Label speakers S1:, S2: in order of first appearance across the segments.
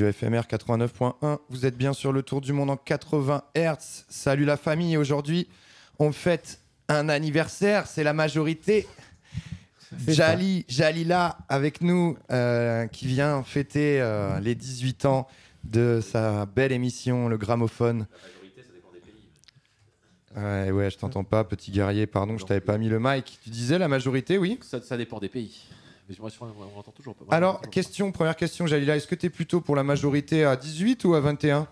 S1: Radio FMR 89.1, vous êtes bien sur le tour du monde en 80 Hz. Salut la famille, aujourd'hui on fête un anniversaire, c'est la majorité. Jali, Jalila avec nous, euh, qui vient fêter euh, les 18 ans de sa belle émission, le gramophone. Ouais, ouais, je t'entends pas, petit guerrier, pardon, je t'avais pas mis le mic. Tu disais la majorité, oui?
S2: Ça, ça dépend des pays. Mais je me rassure, on entend toujours pas.
S1: Alors, question, première question, Jalila, est-ce que tu es plutôt pour la majorité à 18 ou à 21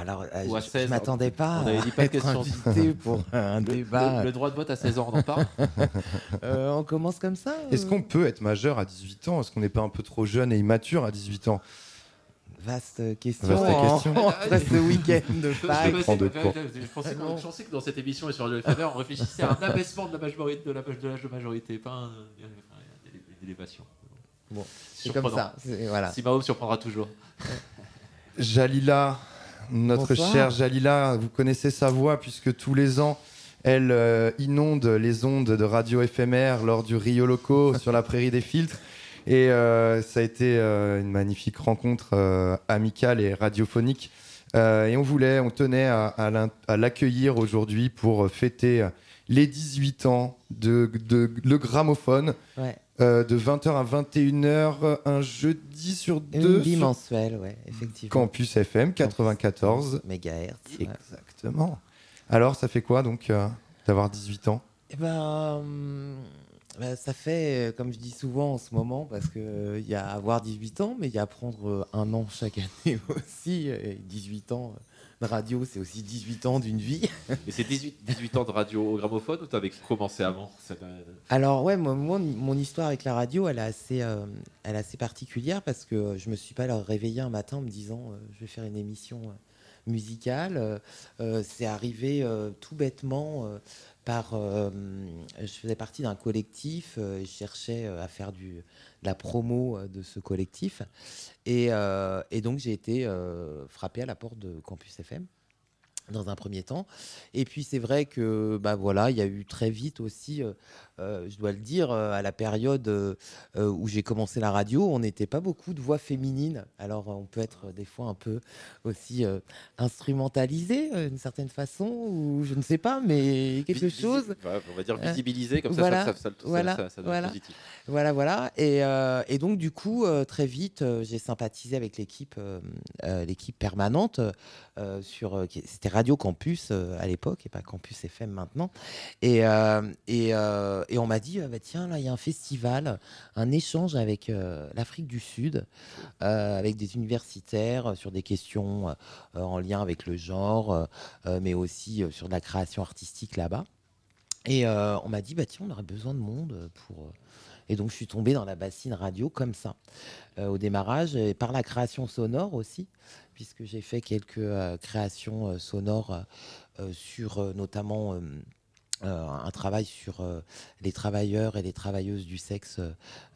S3: Alors, euh,
S2: Ou à
S3: je- je
S2: 16,
S3: m'attendais pas
S2: on dit
S3: à
S2: pas de
S3: être
S2: question.
S3: invité pour un
S2: Le-
S3: débat.
S2: Le, le droit de vote à 16 ans, on en parle
S3: Euh, on commence comme ça
S1: Est-ce
S3: euh
S1: qu'on peut être majeur à 18 ans? Est-ce qu'on n'est pas un peu trop jeune et immature à 18 ans?
S3: Vaste question.
S1: Vaste
S3: en-
S1: question.
S3: Ce week-end de
S2: Je,
S3: Pâques.
S2: pensais- je
S1: cours.
S2: pensais qu'on- je pensais que dans cette émission et sur le FMR, on réfléchissait à un abaissement de la majorité, de l'âge de majorité, pas un-
S3: Bon, c'est comme ça. Voilà.
S2: Si surprendra toujours.
S1: Jalila, notre
S3: Bonsoir.
S1: chère Jalila, vous connaissez sa voix puisque tous les ans, elle euh, inonde les ondes de radio éphémère lors du Rio Loco sur la prairie des filtres. Et euh, ça a été euh, une magnifique rencontre euh, amicale et radiophonique. Euh, et on voulait, on tenait à, l'accueillir aujourd'hui pour fêter les 18 ans de, de le gramophone.
S3: Ouais.
S1: Euh, de 20h à 21h, un jeudi sur deux.
S3: Une
S1: sur
S3: bimensuelle, ouais, effectivement.
S1: Campus FM 94.
S3: Mégahertz. ouais.
S1: Exactement. Alors, ça fait quoi donc euh, d'avoir 18 ans?
S3: Eh ben, hum, ben, ça fait, euh, comme je dis souvent en ce moment, parce qu'il y a avoir 18 ans, mais il y a prendre euh, un an chaque année aussi. Et 18 ans euh, de radio, c'est aussi 18 ans d'une vie.
S2: Et c'est 18, 18 ans de radio au gramophone ou t'avais commencé avant euh,
S3: Alors ouais, moi, mon histoire avec la radio, elle est assez, euh, elle est assez particulière parce que je me suis pas réveillé un matin en me disant euh, je vais faire une émission euh, musicale. Euh, euh, c'est arrivé euh, tout bêtement euh, par, euh, je faisais partie d'un collectif, euh, je cherchais euh, à faire du, la promo euh, de ce collectif et, euh, donc j'ai été euh, frappé à la porte de Campus FM dans un premier temps. Et puis c'est vrai que bah voilà, il y a eu très vite aussi, euh, je dois le dire, euh, à la période euh, où j'ai commencé la radio, on n'était pas beaucoup de voix féminines. Alors on peut être des fois un peu aussi instrumentalisé d'une certaine façon, ou je ne sais pas, mais quelque
S2: visi-
S3: chose.
S2: on va dire visibilisé, comme ça,
S3: voilà,
S2: ça, ça,
S3: voilà,
S2: ça- ça donne
S3: voilà.
S2: positif.
S3: Voilà, voilà. Et, et donc, du coup, très vite, j'ai sympathisé avec l'équipe l'équipe permanente. sur, C'était Radio Campus à l'époque et pas Campus FM maintenant. Et, euh, et, euh, et on m'a dit ah bah, tiens, là, il y a un festival, un échange avec euh, l'Afrique du Sud, euh, avec des universitaires euh, sur des questions en lien avec le genre, mais aussi sur de la création artistique là-bas. Et on m'a dit, bah, tiens, on aurait besoin de monde pour. Et donc, je suis tombé dans la bassine radio comme ça, au démarrage, et par la création sonore aussi, puisque j'ai fait quelques créations sonores sur notamment un travail sur euh, les travailleurs et les travailleuses du sexe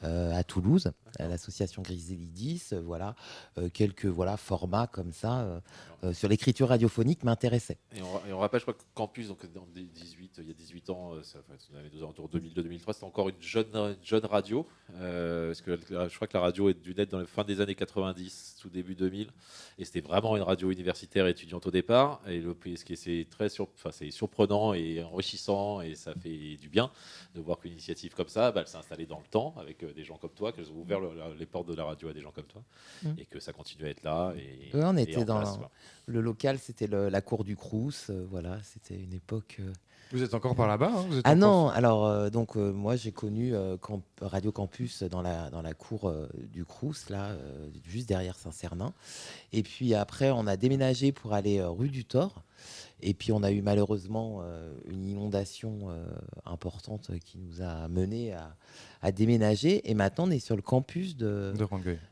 S3: euh, à Toulouse, l'association Griselidis. euh, voilà, Euh, quelques voilà formats comme ça euh, euh, sur l'écriture radiophonique m'intéressaient.
S2: Et on, et on rappelle, je crois que Campus, donc dans des 18, il y a 18 ans, euh, ça, enfin, on avait deux alentours 2002-2003, c'était encore une jeune, une jeune radio. euh, parce que je crois que la radio est dû naître dans la fin des années 90, tout début 2000. Et c'était vraiment une radio universitaire étudiante au départ. Et le, ce qui est c'est très sur, enfin, c'est surprenant et enrichissant et ça fait du bien de voir qu'une initiative comme ça, bah, elle s'est installée dans le temps avec euh, des gens comme toi, qu'elles ont ouvert le- les portes de la radio à des gens comme toi
S3: Mm.
S2: et que ça continue à être là. Et,
S3: Ouais, on était dans
S2: place,
S3: le local, c'était la cour du Crous. euh, voilà, c'était une époque.
S1: Vous êtes encore par là-bas hein Vous êtes
S3: Ah
S1: encore-
S3: non, alors euh, donc euh, moi j'ai connu euh, Camp- Radio Campus dans la, dans la cour euh, du Crous, là, euh, juste derrière Saint-Cernin. Et puis après, on a déménagé pour aller euh, rue du Thor. Et puis on a eu malheureusement euh, une inondation euh, importante qui nous a mené à, à déménager. Et maintenant, on est sur le campus de,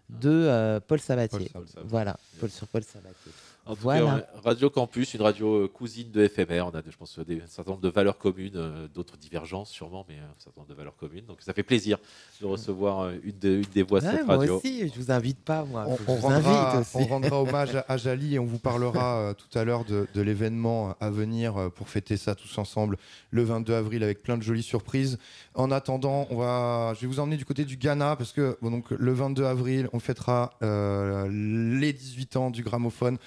S1: De
S3: euh, Paul Sabatier.
S1: Paul
S2: Sabatier.
S3: Voilà, Paul, sur Paul Sabatier.
S2: En tout
S3: Voilà.
S2: cas, on est- Radio Campus, une radio euh, cousine de FMR. On a, je pense, des, un certain nombre de valeurs communes, euh, d'autres divergences sûrement, mais euh, un certain nombre de valeurs communes. Donc ça fait plaisir de recevoir euh, une, de- une des voix de
S3: Ouais,
S2: cette
S3: moi
S2: radio.
S3: aussi, je vous invite pas, moi.
S1: On, on rendra, on rendra hommage à, à Jali et on vous parlera euh, tout à l'heure de, de l'événement à venir euh, pour fêter ça tous ensemble le 22 avril avec plein de jolies surprises. En attendant, on va, je vais vous emmener du côté du Ghana parce que bon, donc, le 22 avril, on fêtera euh, les 18 ans du gramophone.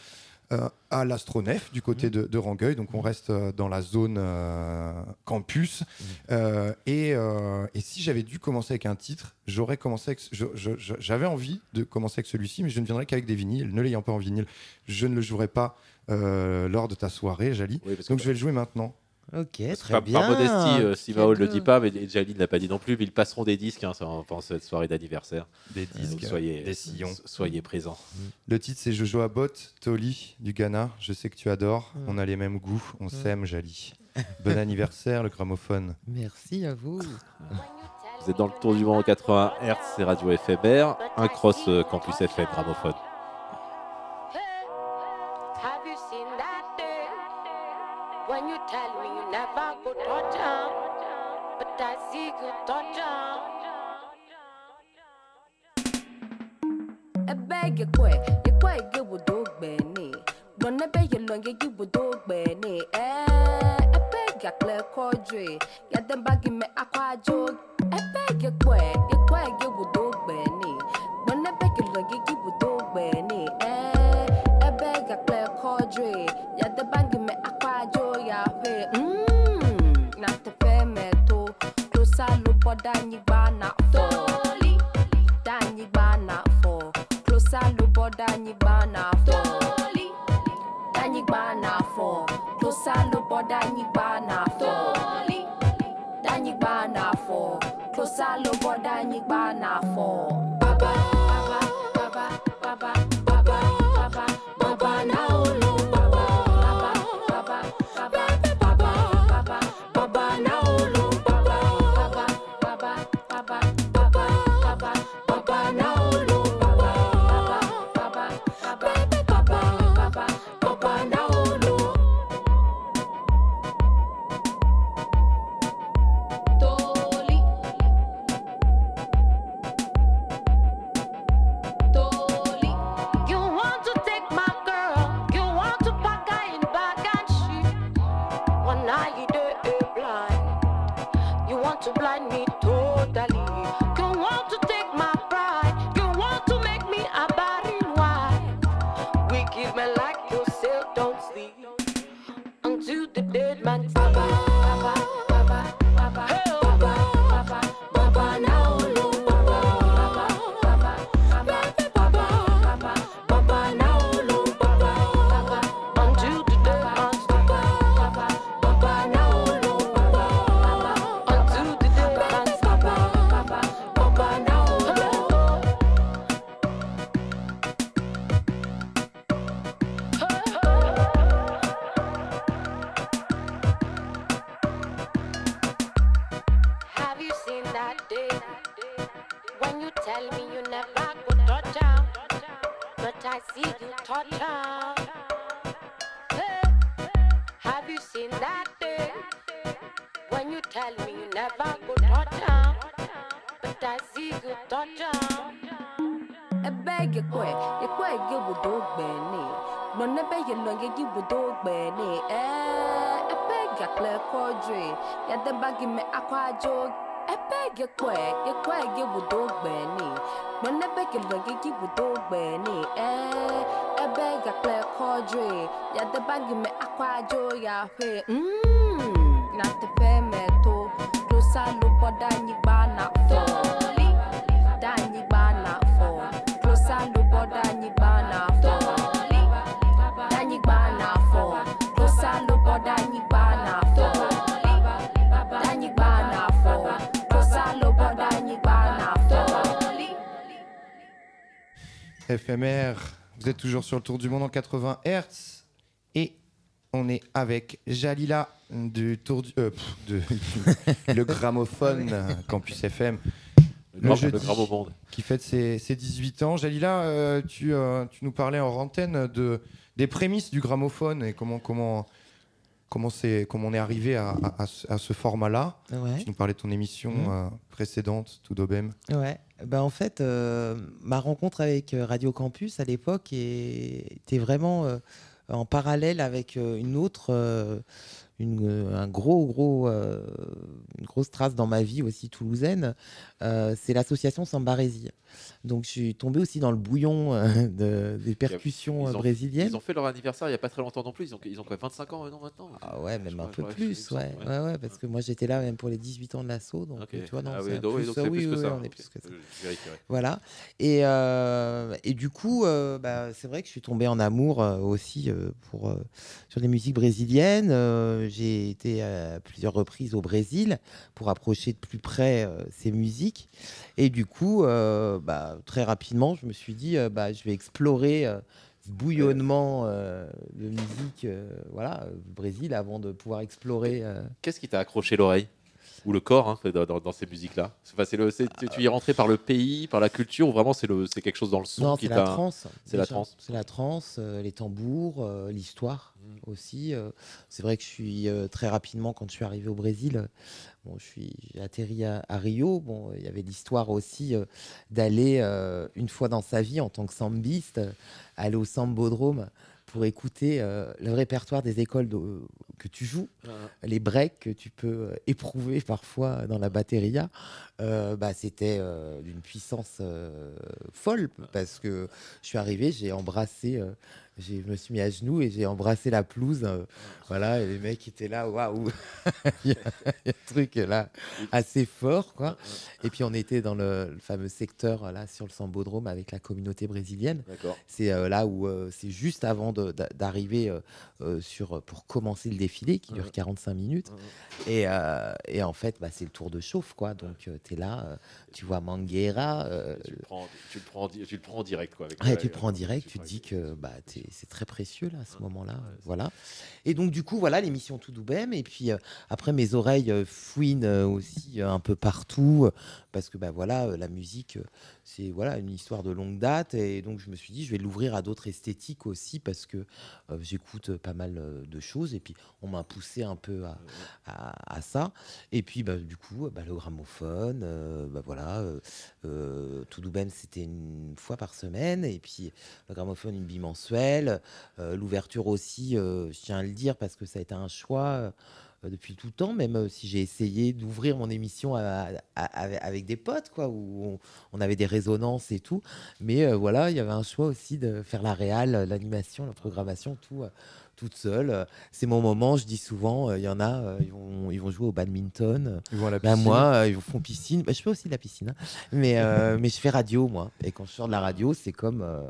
S1: Euh, à l'astronef du côté de, de Rangueil, donc on reste euh, dans la zone euh, campus. Euh, et, euh, et si j'avais dû commencer avec un titre, j'aurais commencé J'avais envie de commencer avec celui-ci, mais je ne viendrai qu'avec des vinyles. Ne l'ayant pas en vinyle, je ne le jouerai pas lors de ta soirée, Jali.
S2: Oui,
S1: Donc je vais le jouer maintenant.
S3: Ok,
S2: parce
S3: très
S2: par,
S3: bien.
S2: par modestie, euh, ne le dit pas, mais Jali ne l'a pas dit non plus, mais ils passeront des disques hein, pendant cette soirée d'anniversaire.
S1: Des
S2: Euh, donc soyez, soyez présents.
S1: Le titre c'est Jojo Abot, Toli du Ghana. Je sais que tu adores.
S3: Mm.
S1: On a les mêmes goûts. On s'aime, Jali. Bon anniversaire, le gramophone.
S3: Merci à vous.
S2: Vous êtes dans le tour du monde 80 Hz, c'est Radio FMR, un cross euh, campus FM gramophone.
S4: Kuai ge bu kwa ege budo gbeni mwana beke ge ki bu budo gbeni eh? Ebe ga kle kodre ya de bagi me akwa jo ya fe mm na te fe me to do sa lu boda nyi ba
S1: FMR, vous êtes toujours sur le tour du monde en 80 Hz et on est avec Jalila du tour du, euh, pff, de- le gramophone Campus FM
S2: Le,
S1: Le jeudi.
S2: monde.
S1: qui fête ses, ses 18 ans. Jalila, euh, tu, euh, tu nous parlais en antenne de, des prémices du gramophone et comment, comment, comment, c'est, comment on est arrivé à, à- à ce- format-là.
S3: Ouais.
S1: Tu nous parlais de ton émission
S3: Mhm.
S1: euh, précédente, tout d'Aubem.
S3: Ouais, bah en fait, euh, ma rencontre avec euh, Radio Campus à l'époque était vraiment euh, en parallèle avec une autre, une, euh, un gros, gros, euh, une grosse trace dans ma vie aussi toulousaine. Euh, c'est l'association Sambarésie. Donc je suis tombé aussi dans le bouillon de- des percussions
S2: Ils ont-
S3: brésiliennes.
S2: Ils ont fait leur anniversaire il n'y a pas très longtemps non plus. Ils ont, ils ont quoi 25 ans non, maintenant
S3: Ah ouais, même un peu plus, ouais.
S2: ouais.
S3: ouais, ouais, parce que moi j'étais là même pour les 18 ans de l'assaut, donc tu vois, non,
S2: Ah
S3: c'est
S2: oui, donc, oui, donc c'est
S3: oui,
S2: plus que ça.
S3: on est
S2: ok.
S3: plus que ça.
S2: Je vérifierai.
S3: Voilà. Et, euh, et du coup, euh, bah, c'est vrai que je suis tombé en amour euh, aussi pour, sur les musiques brésiliennes. J'ai été à plusieurs reprises au Brésil pour approcher de plus près euh, ces musiques. Et du coup, euh, bah, très rapidement, je me suis dit, euh, bah, je vais explorer ce bouillonnement euh, de musique euh, voilà, Brésil avant de pouvoir explorer. euh,
S2: Qu'est-ce qui t'a accroché l'oreille? Ou le corps hein, dans, dans- ces musiques-là Enfin, c'est le- c'est- tu- y es rentré par le pays, par la culture, ou vraiment c'est le- c'est quelque chose dans le son
S3: Non, c'est la trance.
S2: C'est la trance.
S3: C'est la trance, euh, les tambours, euh, l'histoire
S2: Mm.
S3: aussi. euh. c'est vrai que je suis euh, très rapidement, quand je suis arrivé au Brésil, euh, bon, je suis j'ai atterri à, à Rio. Bon, il y avait l'histoire aussi euh, d'aller euh, une fois dans sa vie en tant que sambiste, euh, aller au sambodrome pour écouter euh, le répertoire des écoles de- que tu joues les breaks que tu peux euh, éprouver parfois dans la batteria, euh, bah, c'était euh, d'une puissance folle parce que je suis arrivé, j'ai embrassé, je me suis mis à genoux et j'ai embrassé la pelouse. euh, voilà, et les mecs étaient là, waouh, il y a il y a un truc là assez fort, quoi. Et puis on était dans le, le fameux secteur là sur le Sambodrome avec la communauté brésilienne. C'est euh, là où euh, c'est juste avant d'arriver euh, sur pour commencer le défilé qui dure
S2: Mhm.
S3: 45 minutes. Et, et en fait, bah, c'est le tour de chauffe, quoi. Donc tu es là, tu vois Manguera.
S2: Tu, le prends, tu, le prends, tu le prends en direct. Quoi, avec
S3: Ouais, tu le prends en direct, tu te dis que bah, c'est très précieux là, à ce moment-là.
S2: ouais,
S3: voilà. Et donc, du coup, voilà l'émission Tout Doubem. Et puis, euh, après, mes oreilles euh, fouinent euh, aussi un peu partout. parce que bah, voilà, la musique, c'est voilà, une histoire de longue date. Et donc, je me suis dit, je vais l'ouvrir à d'autres esthétiques aussi. Parce que euh, j'écoute pas mal euh, de choses. Et puis, on m'a poussé un peu à, à, ça. Et puis, bah, du coup, bah, le gramophone, euh, bah, voilà. euh, euh, Doubem, c'était une fois par semaine. Et puis, le gramophone une bimensuelle. L'ouverture aussi, je tiens à le dire parce que ça a été un choix depuis tout le temps, même euh, si j'ai essayé d'ouvrir mon émission avec des potes, quoi, où on, on avait des résonances et tout. Mais euh, voilà, il y avait un choix aussi de faire la réal, l'animation, la programmation, tout. Toute seule, c'est mon moment. Je dis souvent, euh, il y en a, euh, ils, vont, ils vont jouer au badminton.
S1: Ils vont à la
S3: bah,
S1: piscine.
S3: moi, euh, ils font piscine. Bah, je fais aussi de la piscine, hein. mais, euh, mais je fais radio, moi. Et quand je sors de la radio, c'est comme, euh,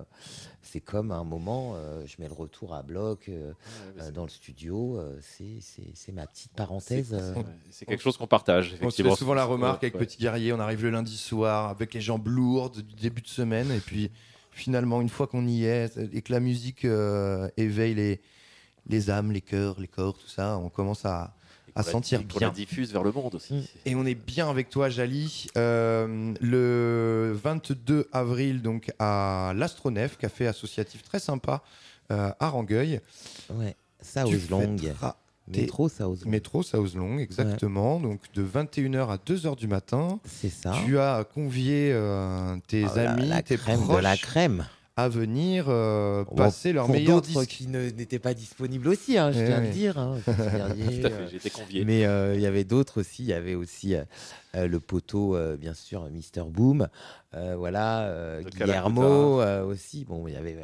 S3: c'est comme un moment, euh, je mets le retour à bloc euh,
S2: Ouais,
S3: euh, dans le studio. euh, c'est, c'est, c'est ma petite parenthèse.
S2: c'est-
S3: euh.
S2: quelque chose qu'on partage.
S1: On se fait souvent la remarque avec
S2: ouais.
S1: Petit Guerrier, on arrive le lundi soir avec les jambes lourdes du début de semaine et puis finalement une fois qu'on y est et que la musique euh, éveille les, les âmes, les cœurs, les corps, tout ça, on commence à, sentir bien.
S2: la diffuse vers le monde aussi.
S3: Mm.
S1: Et on est bien avec toi, Jali. Euh, le 22 avril, donc à l'Astronef, café associatif très sympa euh, à Rangueil.
S3: Ouais,
S1: fêteras T'es-
S3: Métro South.
S1: Métro South Long, exactement. Donc de 21h à 2h du matin.
S3: C'est ça.
S1: Tu as convié euh, tes
S3: la-
S1: amis,
S3: la
S1: tes
S3: crème de
S1: proches
S3: la crème.
S1: À venir euh,
S3: Bon,
S1: passer leur
S3: pour
S1: meilleur
S3: d'autres
S1: disque.
S3: qui n'étaient pas disponibles aussi, hein, je
S1: Eh
S3: viens de
S1: oui.
S3: dire. hein,
S2: Tout à fait,
S3: euh,
S2: été convié.
S3: Mais euh, il y avait d'autres aussi. Il y avait aussi euh, le poteau, euh, bien sûr, Mister Boom. euh, voilà, euh, Guillermo euh, aussi. Bon, il y avait,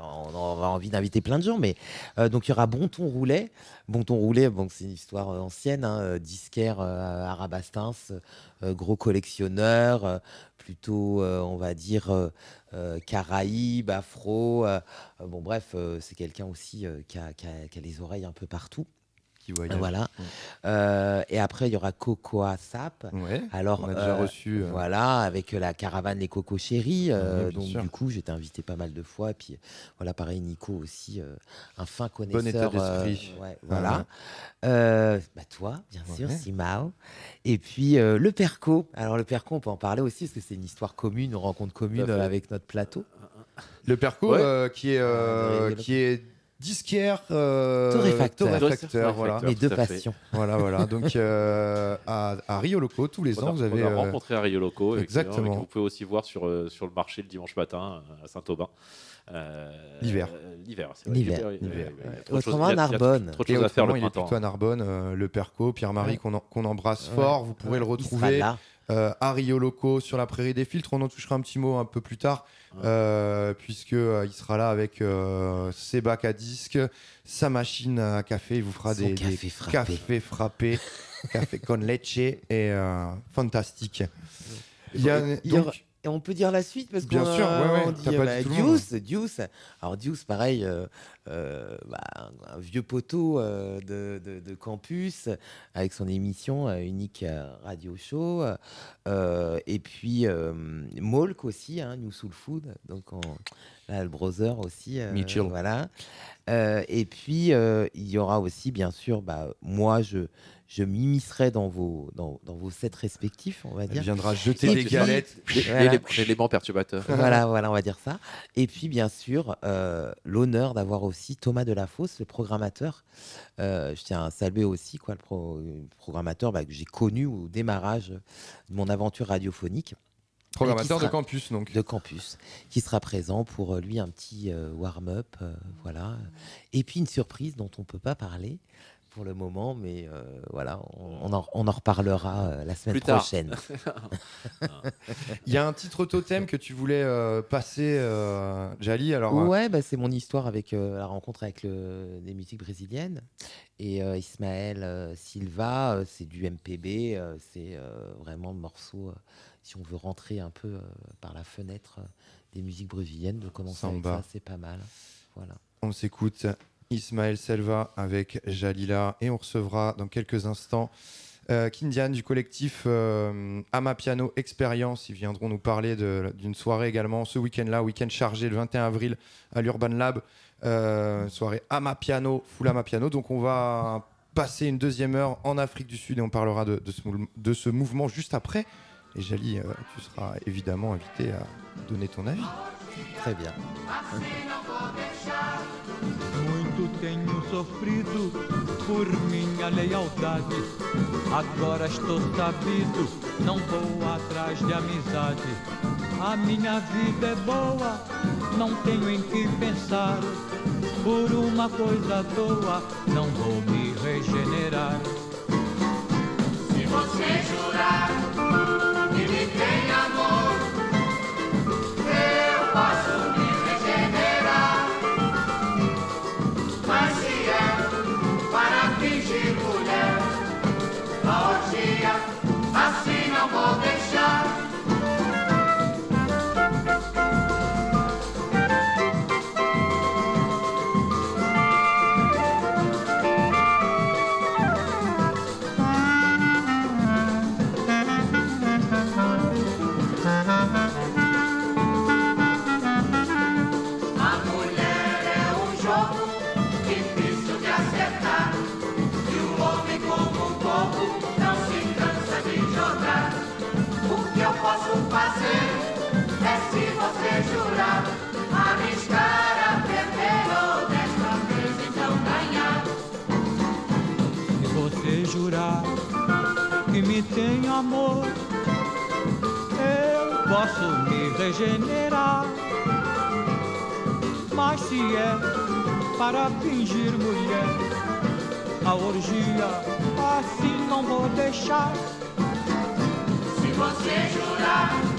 S3: on aura envie d'inviter plein de gens, mais euh, donc il y aura Bonton Roulet. Bonton Roulet, bon, c'est une histoire ancienne, hein, disquaire euh, arabastins, euh, gros collectionneur, euh, plutôt, euh, on va dire, euh, euh, Afro. euh, bon, bref, c'est quelqu'un aussi qui a- qui a les oreilles un peu partout.
S1: Qui voyage.
S3: Voilà.
S1: Ouais.
S3: Euh, et après, il y aura Cocoa Sap.
S1: Ouais.
S3: Alors,
S1: on a déjà
S3: euh,
S1: reçu. euh,
S3: Voilà, avec la caravane Les Cocos Chéris.
S1: Ouais,
S3: donc,
S1: sûr.
S3: du coup, j'étais invité pas mal de fois. Et puis, voilà, pareil, Nico aussi, un fin
S1: Bon
S3: connaisseur.
S1: état d'esprit. Ah
S3: voilà. Bah, toi, bien sûr. Simao. Et puis, le Perco. Alors, le Perco, on peut en parler aussi, parce que c'est une histoire commune, une rencontre commune avec notre plateau.
S1: Le Perco qui est qui est disquaire euh,
S3: Torréfacteur.
S1: torréfacteur, voilà.
S3: Mes deux
S2: à
S3: passions.
S1: voilà, voilà. Donc euh, à, à Rio Loco tous les
S2: On a,
S1: ans, vous avez
S2: on a
S1: euh,
S2: rencontré à Rio Loco,
S1: exactement.
S2: que vous pouvez aussi voir sur, euh, sur le marché le dimanche matin à Saint-Aubin. Euh,
S1: L'hiver.
S2: euh, L'hiver, c'est vrai.
S3: L'hiver.
S2: il il il il de
S3: Autrement,
S2: il il a
S3: Narbonne.
S2: Trop de
S1: et
S2: choses à faire le
S1: il est plutôt à Narbonne, euh, le Perco, Pierre-Marie
S3: Ouais.
S1: qu'on en- qu'on embrasse
S3: Ouais.
S1: fort. Vous pourrez le
S3: Il sera
S1: retrouver
S3: là.
S1: Euh, à Rio Loco sur la prairie des filtres. On en touchera un petit mot un peu plus tard, euh, puisque euh, il sera là avec euh, ses bacs à disques, sa machine à café. Il vous fera
S3: Son
S1: des,
S3: café
S1: des
S3: frappé.
S1: cafés frappés, café con leche et fantastique. Il y a
S3: Il y Et on peut dire la suite parce
S1: Bien
S3: qu'on
S1: ouais, ouais,
S3: on
S1: t'as
S3: dit euh,
S1: dit
S3: bah. Deuce, Deuce. Alors Deuce, pareil, euh, euh, bah, un, vieux poteau euh, de, de- de campus avec son émission euh, unique euh, radio show. euh, et puis euh, Molk aussi, hein, New Soul Food. Donc on, là, le brother aussi. euh,
S1: Mitchell.
S3: Voilà. Euh, et puis euh, il y aura aussi, bien sûr, bah, moi je je m'immiscerai dans vos dans, dans vos sets respectifs, on va
S1: elle
S3: dire.
S1: viendra jeter
S3: Et
S1: des
S3: puis-
S1: galettes.
S3: Voilà.
S2: l'élé- L'élément perturbateur.
S3: voilà, voilà, on va dire ça. Et puis, bien sûr, euh, l'honneur d'avoir aussi Thomas Delafosse, le programmateur. Euh, je tiens à saluer aussi quoi, le, pro- le programmateur bah, que j'ai connu au démarrage de mon aventure radiophonique
S1: Programmateur de campus, donc.
S3: de campus, qui sera présent pour euh, lui un petit euh, warm-up. euh, voilà. Et puis, une surprise dont on ne peut pas parler pour le moment, mais euh, voilà, on, on en, on en reparlera euh, la semaine
S2: Plus
S3: prochaine.
S1: Il y a un titre totem que tu voulais euh, passer, euh, Jali. Alors, euh,
S3: Ouais, bah, c'est mon histoire avec euh, la rencontre avec le, des musiques brésiliennes. Et euh, Ismaël euh, Silva, euh, c'est du MPB, euh, c'est euh, vraiment le morceau, euh, si on veut rentrer un peu euh, par la fenêtre euh, des musiques brésiliennes, de commencer avec
S1: Samba.
S3: ça, c'est pas mal. Voilà.
S1: on s'écoute Ismaël Selva avec Jalila et on recevra dans quelques instants euh, Kindian du collectif euh, Amapiano Experience. Ils viendront nous parler d'une soirée également ce week-end-là, week-end chargé le 21 avril à l'Urban Lab. Euh, soirée Amapiano, full Amapiano. Donc on va passer une deuxième heure en Afrique du Sud et on parlera de, de ce, mou- de ce mouvement juste après. Et Jali, euh, tu seras évidemment invité à donner ton avis.
S3: Très bien.
S5: Tenho sofrido por minha lealdade. Agora estou sabido, não vou atrás de amizade. A minha vida é boa, não tenho em que pensar. Por uma coisa à toa, não vou me regenerar.
S6: Se você jurar tem amor, eu posso me regenerar. Mas se é para fingir mulher, a orgia assim não vou deixar.
S5: Se
S6: você jurar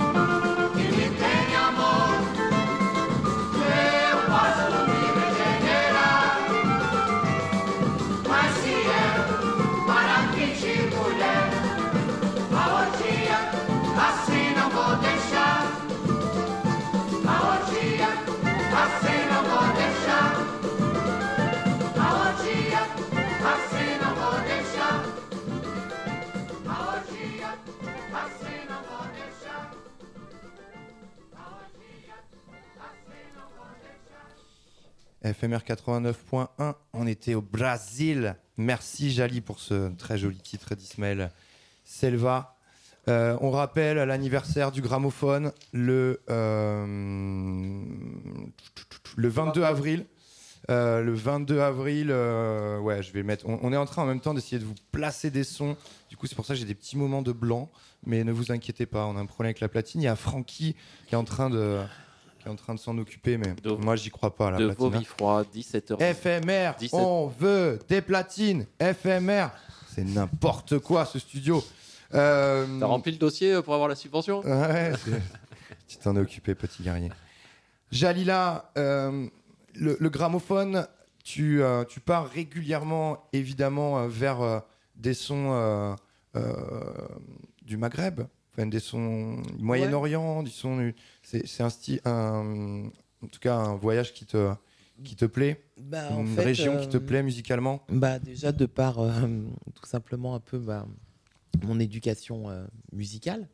S1: FMR 89.1, on était au Brésil. Merci Jali pour ce très joli titre d'Ismaël Selva. Euh, on rappelle l'anniversaire du gramophone le, euh, le 22 avril. Euh, le 22 avril, euh, ouais, je vais mettre. On, on est en train en même temps d'essayer de vous placer des sons. Du coup, c'est pour ça que j'ai des petits moments de blanc. Mais ne vous inquiétez pas, on a un problème avec la platine. Il y a Francky qui est en train de, qui est en train de s'en occuper, mais
S2: De-
S1: moi, j'y crois pas. La
S2: de
S1: platine, hein.
S2: Vomifroid, 17h.
S1: FMR,
S2: 17.
S1: on veut des platines. FMR, c'est n'importe quoi ce studio. Euh,
S2: T'as rempli le dossier pour avoir la subvention?
S1: Ouais, tu t'en es occupé, petit guerrier. Jalila, euh, le, le gramophone, tu, euh, tu pars régulièrement, évidemment, euh, vers euh, des sons du Maghreb, enfin, des sons du Moyen-Orient, du son. du- C'est un style, un- en tout cas, un voyage qui te, qui te plaît,
S3: Bah, en
S1: une
S3: fait,
S1: région qui te plaît musicalement.
S3: Bah déjà de par euh, tout simplement un peu bah, mon éducation euh, musicale.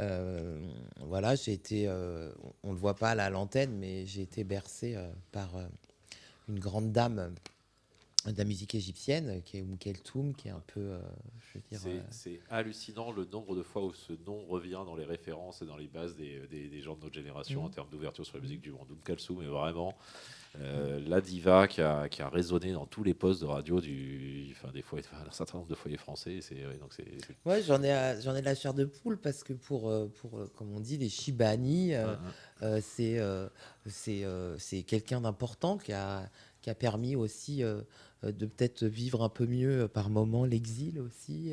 S3: Euh, voilà, j'ai été, euh, on, on le voit pas là à l'antenne, mais j'ai été bercé euh, par une grande dame de la musique égyptienne, qui est Keltoum, qui est un peu, euh, je veux dire,
S2: C'est
S3: euh,
S2: hallucinant le nombre de fois où ce nom revient dans les références et dans les bases des, des- des gens de notre génération
S3: Mhm.
S2: en termes d'ouverture sur la musique du monde. Kalsoum est vraiment euh, la diva qui a, qui a résonné dans tous les postes de radio du, enfin, des foyers, un certain nombre de foyers français. C'est ouais, donc c'est
S3: Ouais, j'en ai, à- j'en ai la chair de poule parce que pour, euh, pour euh, comme on dit, les Shibani, euh,
S2: Mhm.
S3: euh, c'est euh, c'est euh, c'est quelqu'un d'important qui a, qui a permis aussi euh, euh, de peut-être vivre un peu mieux euh, par moment l'exil aussi.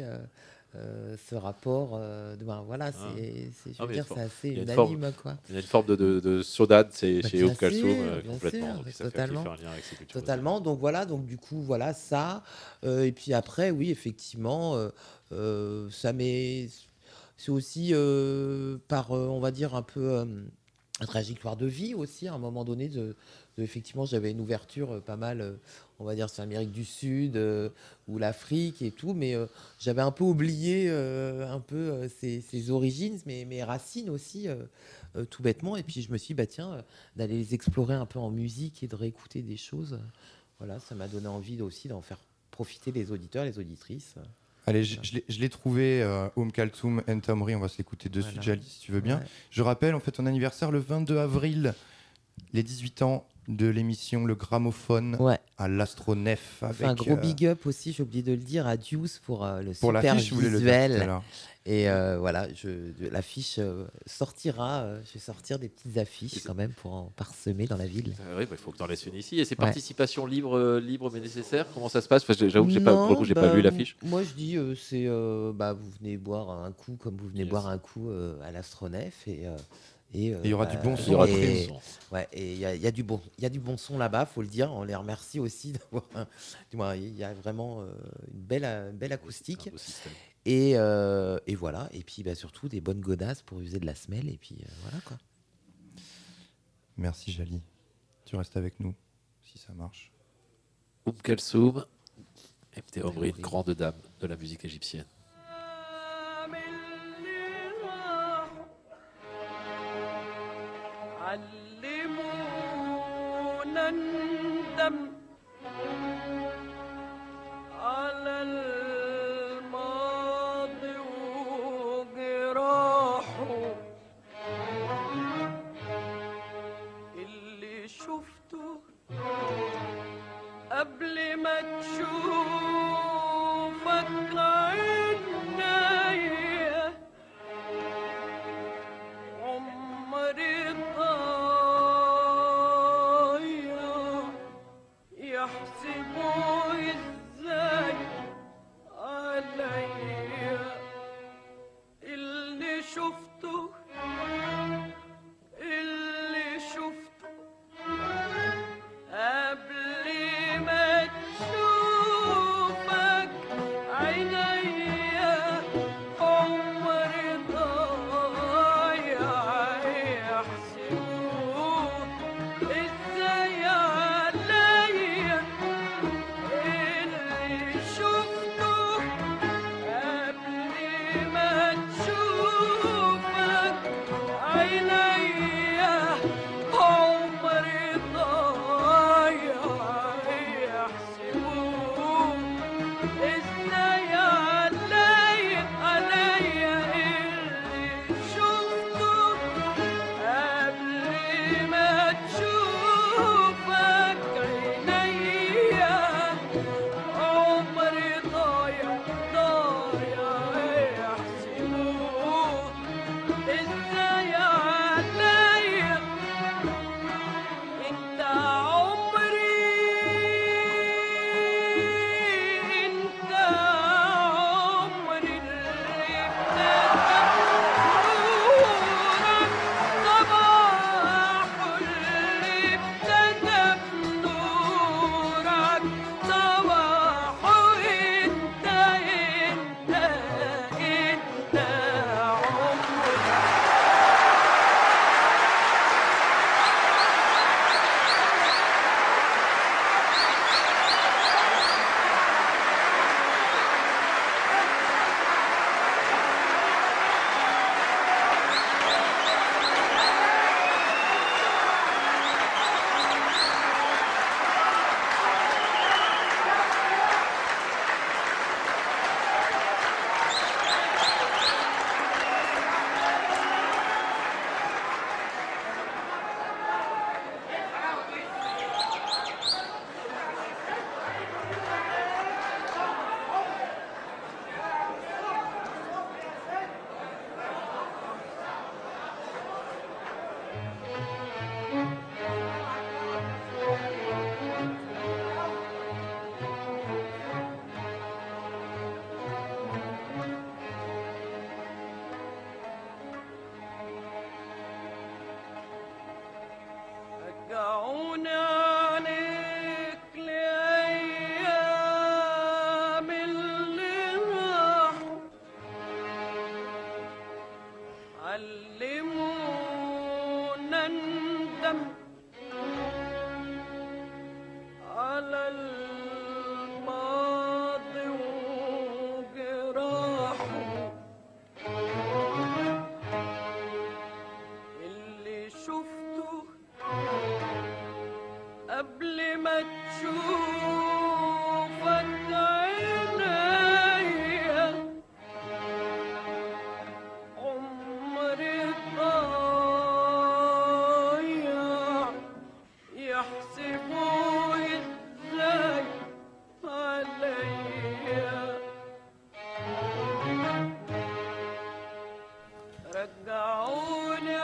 S3: Euh, ce rapport, euh, de, ben, voilà, c'est, c'est- je
S2: Ah,
S3: veux dire, c'est assez unanime,
S2: forme-
S3: quoi.
S2: Il y a une forme de, de, de saudade c'est
S3: Bah,
S2: chez euh, complètement.
S3: sûr,
S2: donc
S3: totalement.
S2: fait un lien avec ces cultures.
S3: Totalement. Donc voilà, donc du coup, voilà ça. Et puis après, oui, effectivement, ça m'est. C'est aussi par, on va dire, un peu trajectoire de vie aussi, à un moment donné. De, de- effectivement, j'avais une ouverture pas mal, on va dire, sur l'Amérique du Sud euh, ou l'Afrique et tout, mais euh, j'avais un peu oublié euh, un peu ses, ses origines, mes, mes racines aussi, tout bêtement. Et puis je me suis dit, bah tiens, d'aller les explorer un peu en musique et de réécouter des choses. voilà, ça m'a donné envie aussi d'en faire profiter les auditeurs, les auditrices.
S1: Allez, je, je l'ai- trouvé, euh, Oum Kaltoum, Entomri, on va se l'écouter de suite,
S3: Voilà.
S1: Jali, si tu veux bien.
S3: Ouais.
S1: Je rappelle, on fait ton anniversaire le 22 avril, les 18 ans de l'émission Le Gramophone
S3: Ouais.
S1: à l'Astronef.
S3: On
S1: Avec,
S3: un gros
S1: euh,
S3: big up aussi, j'ai oublié de le dire, à Deuce pour euh, le
S1: Pour
S3: super
S1: le dire
S3: visuel. Et euh, voilà, l'affiche euh, sortira. euh, je vais sortir des petites affiches quand même pour en parsemer dans la ville.
S2: Euh, oui, bah, il faut que tu en laisses une ici. Et c'est
S3: Ouais.
S2: participation libre, euh, libre mais nécessaire Comment ça se passe? Parce que J'avoue que j'ai pas, pour le coup, j'ai
S3: bah,
S2: pas vu l'affiche.
S3: Moi, je dis, euh, c'est, euh, bah, vous venez boire un coup comme vous venez
S2: Yes.
S3: boire un coup euh, à l'Astronef et. Euh, et, euh,
S1: il y aura du bon
S3: bah,
S1: son
S2: Il y aura
S3: et-
S2: du bon son.
S3: Ouais, et il y, a- il y a du bon, il y a du bon son là-bas, faut le dire. On les remercie aussi d'avoir. un- du moins, il y a vraiment euh, une belle, belle acoustique. Et, euh, et voilà. Et puis bah, surtout des bonnes godasses pour user de la semelle. Et puis euh, voilà quoi.
S1: Merci, Jali. Tu restes avec nous, si ça marche.
S2: Oum Kalsoum, une
S3: Omri.
S2: grande dame de la musique égyptienne.
S7: علمونا ندم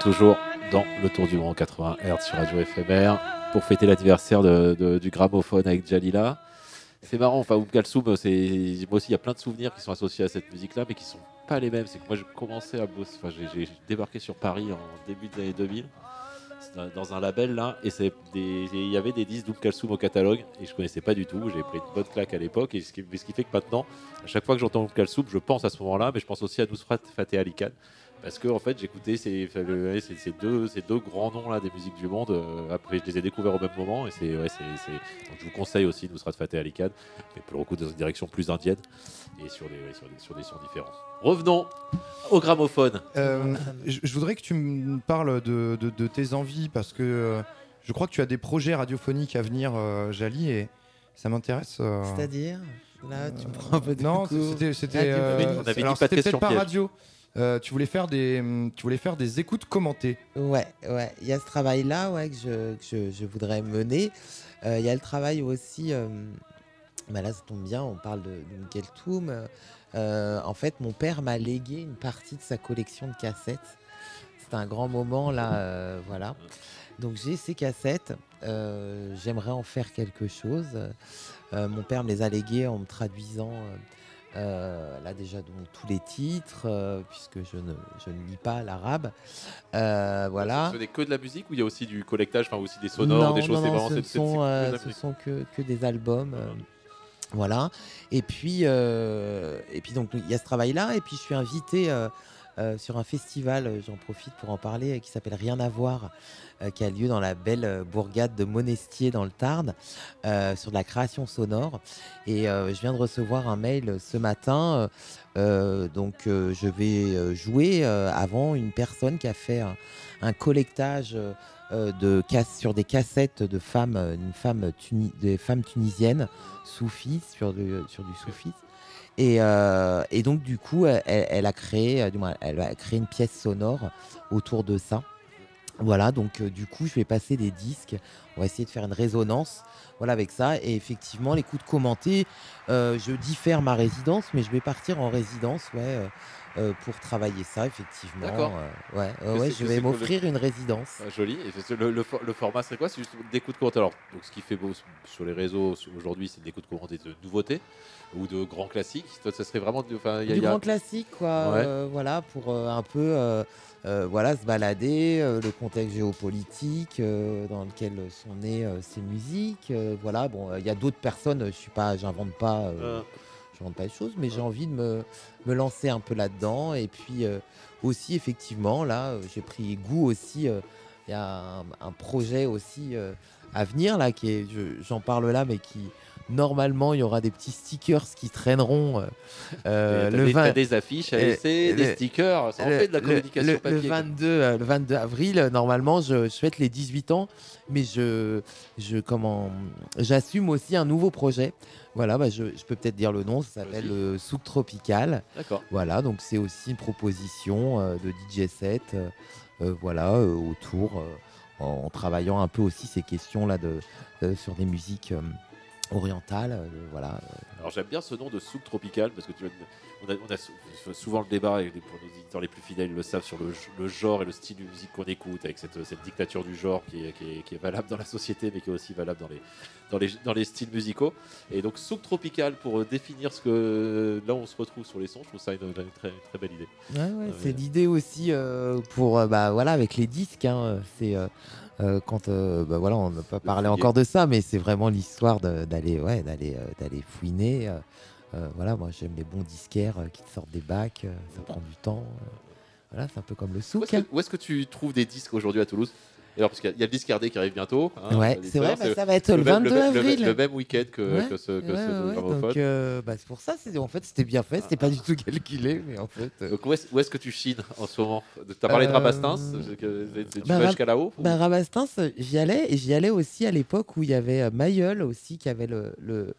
S2: Toujours dans le Tour du Grand 80 Hz sur Radio FMR pour fêter l'anniversaire du gramophone avec Jalila. C'est marrant, enfin, Oum Kalsoum, moi aussi, il y a plein de souvenirs qui sont associés à cette musique-là, mais qui sont pas les mêmes. C'est que moi, j'ai commencé à bosser, enfin, j'ai- débarqué sur Paris en début des années 2000, c'est dans- un label là, et il y avait des disques d'Oum Kalsoum au catalogue, et je connaissais pas du tout. J'ai pris une bonne claque à l'époque, et ce qui, fait que maintenant, à chaque fois que j'entends Oum Kalsoum, je pense à ce moment-là, mais je pense aussi à Nusrat Fateh Ali Khan. Parce que en fait j'écoutais ces, deux, ces deux grands noms là des musiques du monde. euh, après je les ai découverts au même moment et c'est ouais, c'est- c'est- donc je vous conseille aussi Nusrat Fateh Ali Khan, mais pour le coup dans une direction plus indienne et sur des, ouais, sur des, sur des sons différents. Revenons au gramophone.
S1: Euh, je, voudrais que tu me parles de, de- de tes envies parce que euh, je crois que tu as des projets radiophoniques à venir, euh, Jali, et ça m'intéresse. euh,
S3: C'est-à-dire? Là, tu me prends un peu de
S1: Non, c'était c'était euh, peut-être pas radio. Euh, tu voulais faire des hum, tu voulais faire des écoutes commentées.
S3: Ouais, ouais. Il y a ce travail-là ouais, que, je, que je, voudrais mener. Euh, Il y a le travail aussi. euh, bah là, ça tombe bien, on parle de, de Michael. Euh, en fait, mon père m'a légué une partie de sa collection de cassettes. C'était un grand moment, là. voilà. Donc, j'ai ces cassettes. J'aimerais en faire quelque chose. Mon père me les a léguées en me traduisant. Euh, euh, là déjà donc tous les titres euh, puisque je ne, je ne lis pas l'arabe Euh, voilà
S2: Ce n'est que de la musique ou il y a aussi du collectage, enfin aussi des sonores,
S3: non,
S2: des choses.
S3: non, non, ce
S2: c'est-
S3: sont, euh, ce sont que, que des albums. euh, voilà. Et puis, et puis donc il y a ce travail-là. Et puis je suis invité euh, sur un festival, euh, j'en profite pour en parler, euh, qui s'appelle Rien à voir, qui a lieu dans la belle bourgade de Monestier dans le Tarn, sur de la création sonore. Et je viens de recevoir un mail ce matin. donc je vais jouer avant une personne qui a fait un, collectage. de sur des cassettes de femmes, une femme des tunisiennes soufis sur du, sur. Et, euh, et donc du coup, elle, a créé, euh, du moins, une pièce sonore autour de ça. Voilà, donc euh, du coup, je vais passer des disques. On va essayer de faire une résonance, voilà, avec ça. Et effectivement, l'écoute commentée, euh, je diffère ma résidence, mais je vais partir en résidence, ouais, euh, euh, pour travailler ça, effectivement.
S2: D'accord.
S3: euh, ouais,
S2: Que
S3: ouais, je
S2: que
S3: vais
S2: le-
S3: m'offrir une résidence.
S2: Ah, joli. Et le, le for- le format serait quoi? C'est juste d'écoute commentée. Alors, donc, ce qui fait beau sur les réseaux aujourd'hui, c'est d'écoute commentée de nouveautés ou de grands classiques. Toi, ça serait vraiment. de- Enfin, il y a-
S3: du
S2: il y a-
S3: grand classique quoi
S2: Ouais.
S3: euh, voilà pour euh, un peu euh, euh, voilà se balader euh, le contexte géopolitique euh, dans lequel sont nées euh, ces musiques euh, voilà bon euh, il y a d'autres personnes je suis pas j'invente pas euh. J'invente pas les choses mais j'ai envie de me, me lancer un peu là dedans et puis euh, aussi effectivement là euh, j'ai pris goût aussi euh, il y a un, un projet aussi à venir là qui est je- j'en parle là mais qui normalement il y aura des petits stickers qui traîneront euh, euh, le
S2: des-
S3: 20
S2: t'as des affiches à laisser, des stickers, ça en
S3: le-
S2: fait de la communication
S3: le,
S2: papier,
S3: Le
S2: quoi.
S3: 22, euh, le 22 avril, normalement, je, fête les 18 ans, mais je, je comment, j'assume aussi un nouveau projet. Voilà, bah, je, je peux peut-être dire le nom, ça s'appelle euh, Souk Tropical.
S2: D'accord.
S3: Voilà, donc c'est aussi une proposition euh, de DJ set, euh, voilà, autour, en, en travaillant un peu aussi ces questions-là de, sur des musiques euh, orientales. euh, voilà.
S2: Alors j'aime bien ce nom de souk tropical parce que tu vois, on a, on a sou- souvent le débat et pour nos éditeurs les plus fidèles le savent sur le, le genre et le style de musique qu'on écoute avec cette, cette dictature du genre qui est, qui, est, qui est valable dans la société mais qui est aussi valable dans les, dans les, dans les styles musicaux. Et donc souk tropical pour euh, définir ce que là on se retrouve sur les sons, je trouve ça une, une très, une très belle idée.
S3: Ouais, ouais,
S2: Euh,
S3: c'est l'idée aussi euh, pour euh, bah voilà avec les disques. hein, euh, c'est euh, quand euh, bah, voilà on n'a pas parlé encore de ça, mais c'est vraiment l'histoire d'aller ouais d'aller euh, d'aller fouiner. euh, euh, voilà, moi j'aime les bons disquaires qui te sortent des bacs, ça prend du temps. Voilà, c'est un peu comme le
S2: Où
S3: souk.
S2: est-ce que, où est-ce que tu trouves des disques aujourd'hui à Toulouse? Alors, parce qu'il y a- il y a le disque RD qui arrive bientôt. hein,
S3: Ouais, c'est vrai, bah, ça va être le
S2: même-
S3: 22
S2: même-
S3: avril.
S2: Le, même week-end que,
S3: Ouais,
S2: que ce, que
S3: ouais,
S2: ce
S3: donc euh, bah, c'est pour ça, en fait c'était bien fait, c'était pas du tout calculé, mais en fait. euh,
S2: Donc, où est-ce est-ce que tu chines en ce moment? Tu as parlé de
S3: Euh,
S2: Rabastins Tu
S3: bah,
S2: vas jusqu'à là-haut ou-
S3: Bah, Rabastins, j'y allais et j'y allais aussi à l'époque où il y avait Mayol aussi qui avait le, le,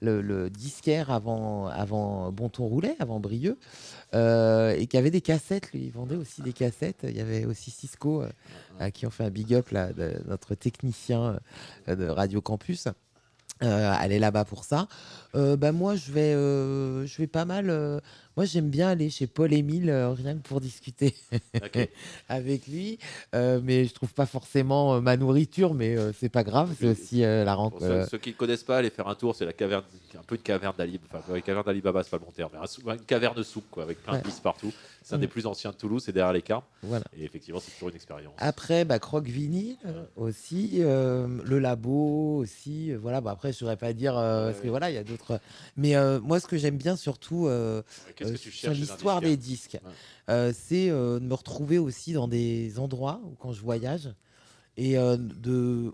S3: le, le disquaire avant, avant Bonton Roulet, avant Brieux, euh, et qui avait des cassettes. Lui, il vendait aussi des cassettes. Il y avait aussi Cisco euh, à qui on fait un big up là, de notre technicien euh, de Radio Campus. Euh, aller là-bas pour ça. Euh, bah moi je vais, euh, je vais pas mal. euh, moi j'aime bien aller chez Paul Émile euh, rien que pour discuter avec lui, mais je trouve pas forcément ma nourriture, mais c'est pas grave, c'est aussi la rencontre.
S2: ceux, ceux qui ne connaissent pas, aller faire un tour, c'est la caverne, un peu une caverne d'Ali, enfin une caverne d'Ali Baba, c'est pas le bon terme, mais une caverne quoi, avec plein
S3: Ouais.
S2: de pistes partout. C'est un
S3: Mm.
S2: des plus anciens de Toulouse, c'est derrière les carmes.
S3: Voilà.
S2: Et effectivement, c'est toujours une expérience.
S3: Après, bah, Croque Vinyle euh, aussi, le labo aussi. voilà, bah, après, je ne saurais pas dire, parce que voilà, il y a d'autres. Mais euh, moi, ce que j'aime bien surtout euh, euh, sur l'histoire des disques, euh, c'est euh, de me retrouver aussi dans des endroits où, quand je voyage et euh, de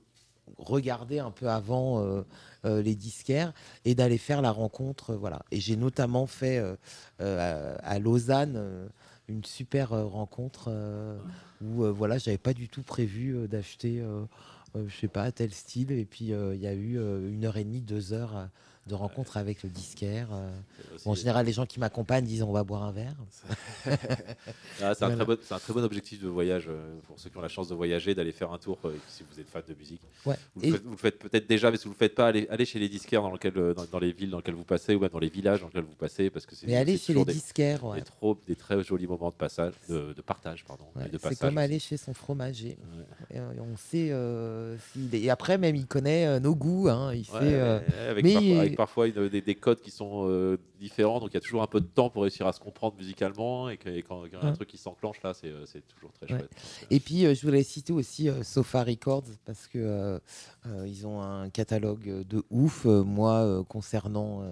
S3: regarder un peu avant euh, euh, les disquaires et d'aller faire la rencontre. euh, voilà. Et j'ai notamment fait euh, euh, à, à Lausanne euh, une super euh, rencontre euh, où euh, voilà, j'avais pas du tout prévu euh, d'acheter, euh, euh, je sais pas, tel style. Et puis euh, il y a eu euh, une heure et demie, deux heures euh, de rencontre avec le disquaire. euh. Bon, en général, les gens qui m'accompagnent disent on va boire un verre.
S2: Ah, c'est un,
S3: Voilà.
S2: très bon, c'est un très bon objectif de voyage euh, pour ceux qui ont la chance de voyager, d'aller faire un tour euh, si vous êtes fan de musique.
S3: Ouais.
S2: Vous, le faites, vous le faites peut-être déjà, mais si vous le faites pas, allez, allez chez les disquaires dans, lequel, euh, dans, dans les villes dans lesquelles vous passez ou même dans les villages dans lesquels vous passez, parce que c'est
S3: Mais allez chez les
S2: des,
S3: disquaires, ouais.
S2: des, trop- des très jolis moments de passage, de, de partage, pardon.
S3: C'est comme aller chez son fromager. Et, euh, on sait. euh, Et après, même, il connaît euh, nos goûts. hein, il sait, euh,
S2: avec,
S3: mais
S2: parfois, avec parfois une- des, des codes qui sont euh, différents, donc il y a toujours un peu de temps pour réussir à se comprendre musicalement, et, que, et quand il y a un truc qui s'enclenche là, c'est euh, c'est toujours très chouette.
S3: Et puis, euh, je voulais citer aussi Sofa Records parce que ils ont un catalogue de ouf. Moi, concernant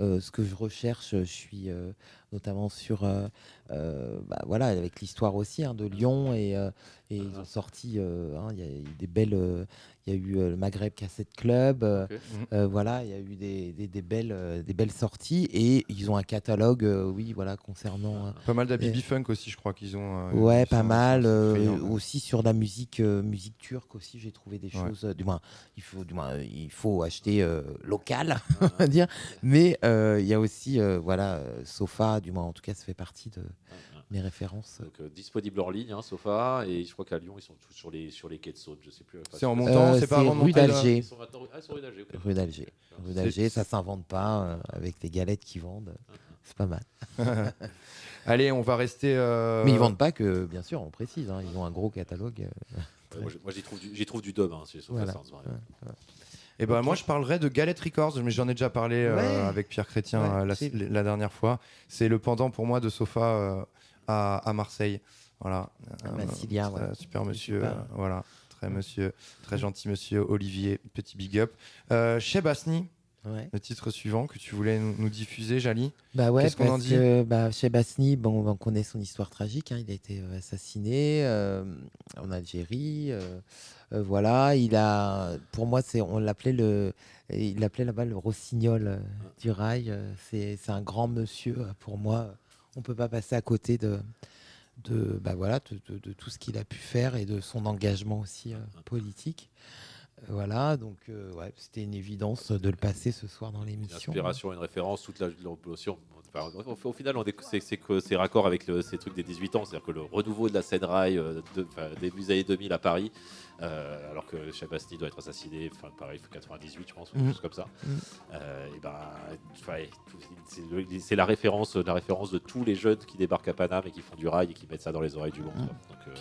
S3: euh, ce que je recherche, je suis euh, notamment sur, euh, euh, bah, voilà, avec l'histoire aussi hein, de Lyon et, euh, et ils ont sorti, euh, hein, il y a eu des belles, euh, il y a eu euh, le Maghreb Cassette Club, euh.
S2: Mhm.
S3: euh, voilà, il y a eu des, des- des belles, euh, des belles sorties et ils ont un catalogue, euh, oui, voilà, concernant. euh,
S1: Pas mal d'Abibi Funk aussi, je crois qu'ils ont. euh,
S3: Ouais,
S1: ils
S3: pas
S1: sont-
S3: mal. euh, aussi sur la musique, euh, musique turque aussi, j'ai trouvé des
S1: Ouais.
S3: choses. euh, du moins, il faut, du moins, euh, il faut acheter euh, local, on va dire. Mais euh, il y a aussi, euh, voilà, Sofa. Du moins, en tout cas, ça fait partie de mes références.
S2: Donc, euh, disponible en ligne, hein, Sofa, et je crois qu'à Lyon, ils sont tous sur les, sur les quais de Saône, je sais plus.
S1: C'est en montant,
S3: Euh,
S1: c'est pas de
S3: rue d'Alger.
S2: Ils sont maintenant- ah, ils sont rue d'Alger.
S3: Rue d'Alger. Rue d'Alger, ça s'invente pas euh, avec les galettes qu'ils vendent. C'est pas mal.
S1: Allez, on va rester. euh,
S3: Mais ils vendent pas que, bien sûr, on précise. hein, ils ont un gros catalogue. euh,
S2: Ouais, moi, j'y- trouve, du- j'y trouve du dub, hein, Sofa
S3: Voilà. Ouais.
S1: Et ben moi je parlerai de Galette Records, mais j'en ai déjà parlé euh, avec Pierre Chrétien
S3: Ouais,
S1: euh, la, dernière fois. C'est le pendant pour moi de Sofa euh, à, à Marseille. Voilà.
S3: Massilia,
S1: très-
S3: ouais.
S1: Super monsieur.
S3: Super.
S1: voilà. Très monsieur, très gentil monsieur Olivier. Petit big up. Chez Basni,
S3: Ouais.
S1: le titre suivant que tu voulais nous, nous diffuser, Jali.
S3: Bah ouais,
S1: Qu'est-ce qu'on en
S3: parce
S1: dit?
S3: que bah, chez Basni, bon, on connaît son histoire tragique. hein, il a été assassiné euh, en Algérie. euh, voilà, il a, pour moi, c'est, on l'appelait le, il l'appelait là-bas le rossignol euh, du rail. euh, c'est, c'est un grand monsieur euh, pour moi. On peut pas passer à côté de, de, bah voilà, de, de- de tout ce qu'il a pu faire et de son engagement aussi euh, politique. Euh, Voilà, donc euh, ouais, c'était une évidence de le passer ce soir dans
S2: Une
S3: l'émission.
S2: inspiration, une référence, toute la l'opposition. Enfin, au, au final, on est- c'est que c'est raccord avec le- ces trucs des 18 ans, c'est-à-dire que le renouveau de la scène rail euh, de, enfin, début des années 2000 à Paris, euh, alors que Chabasti doit être assassiné, enfin pareil, 98 je pense, ou quelque chose comme ça. Euh, et ben, c'est la référence, la référence de tous les jeunes qui débarquent à Paname et qui font du rail et qui mettent ça dans les oreilles du monde. Donc, euh,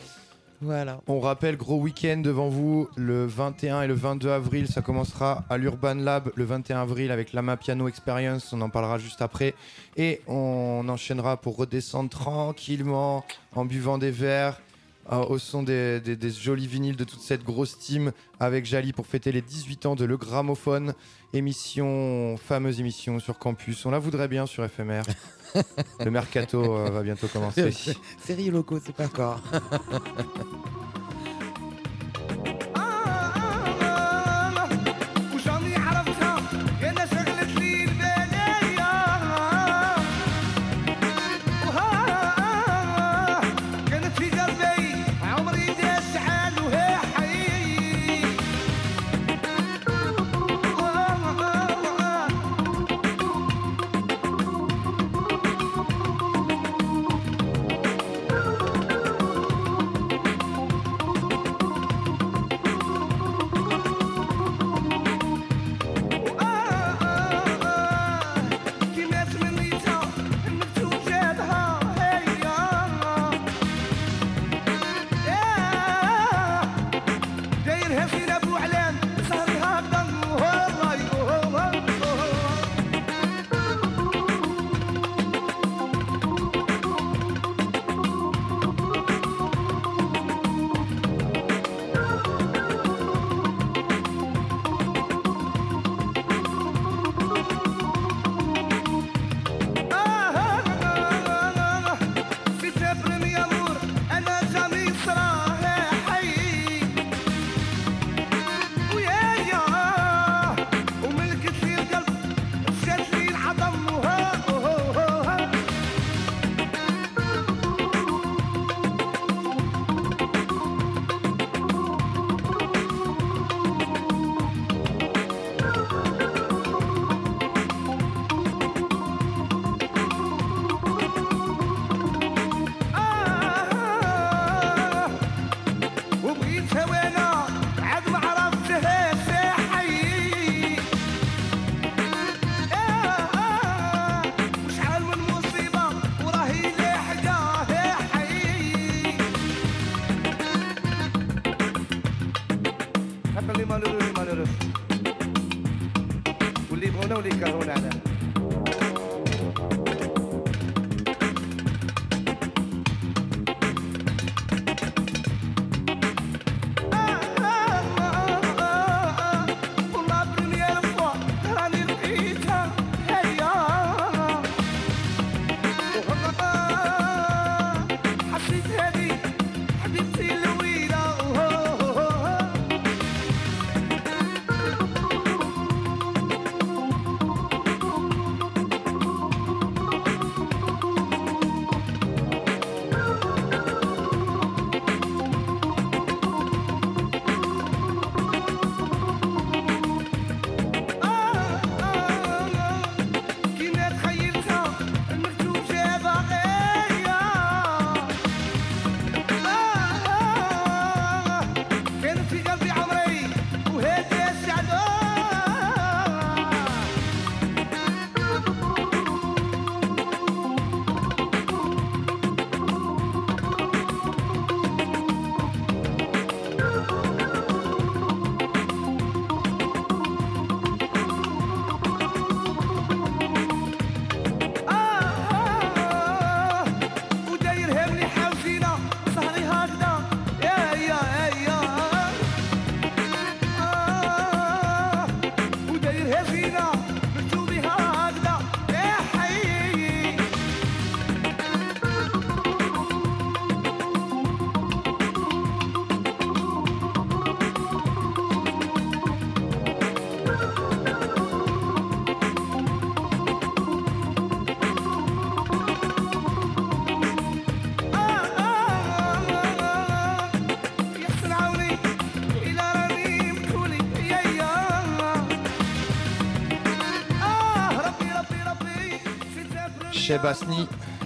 S1: On rappelle, gros week-end devant vous, le 21 et le 22 avril, ça commencera à l'Urban Lab le 21 avril avec l'Ama Piano Experience, on en parlera juste après. Et on enchaînera pour redescendre tranquillement en buvant des verres euh, au son des, des- des jolis vinyles de toute cette grosse team avec Jali pour fêter les 18 ans de Le Gramophone, émission, fameuse émission sur campus. On la voudrait bien sur FMR. Le mercato euh, va bientôt commencer.
S8: Série locaux, c'est pas encore.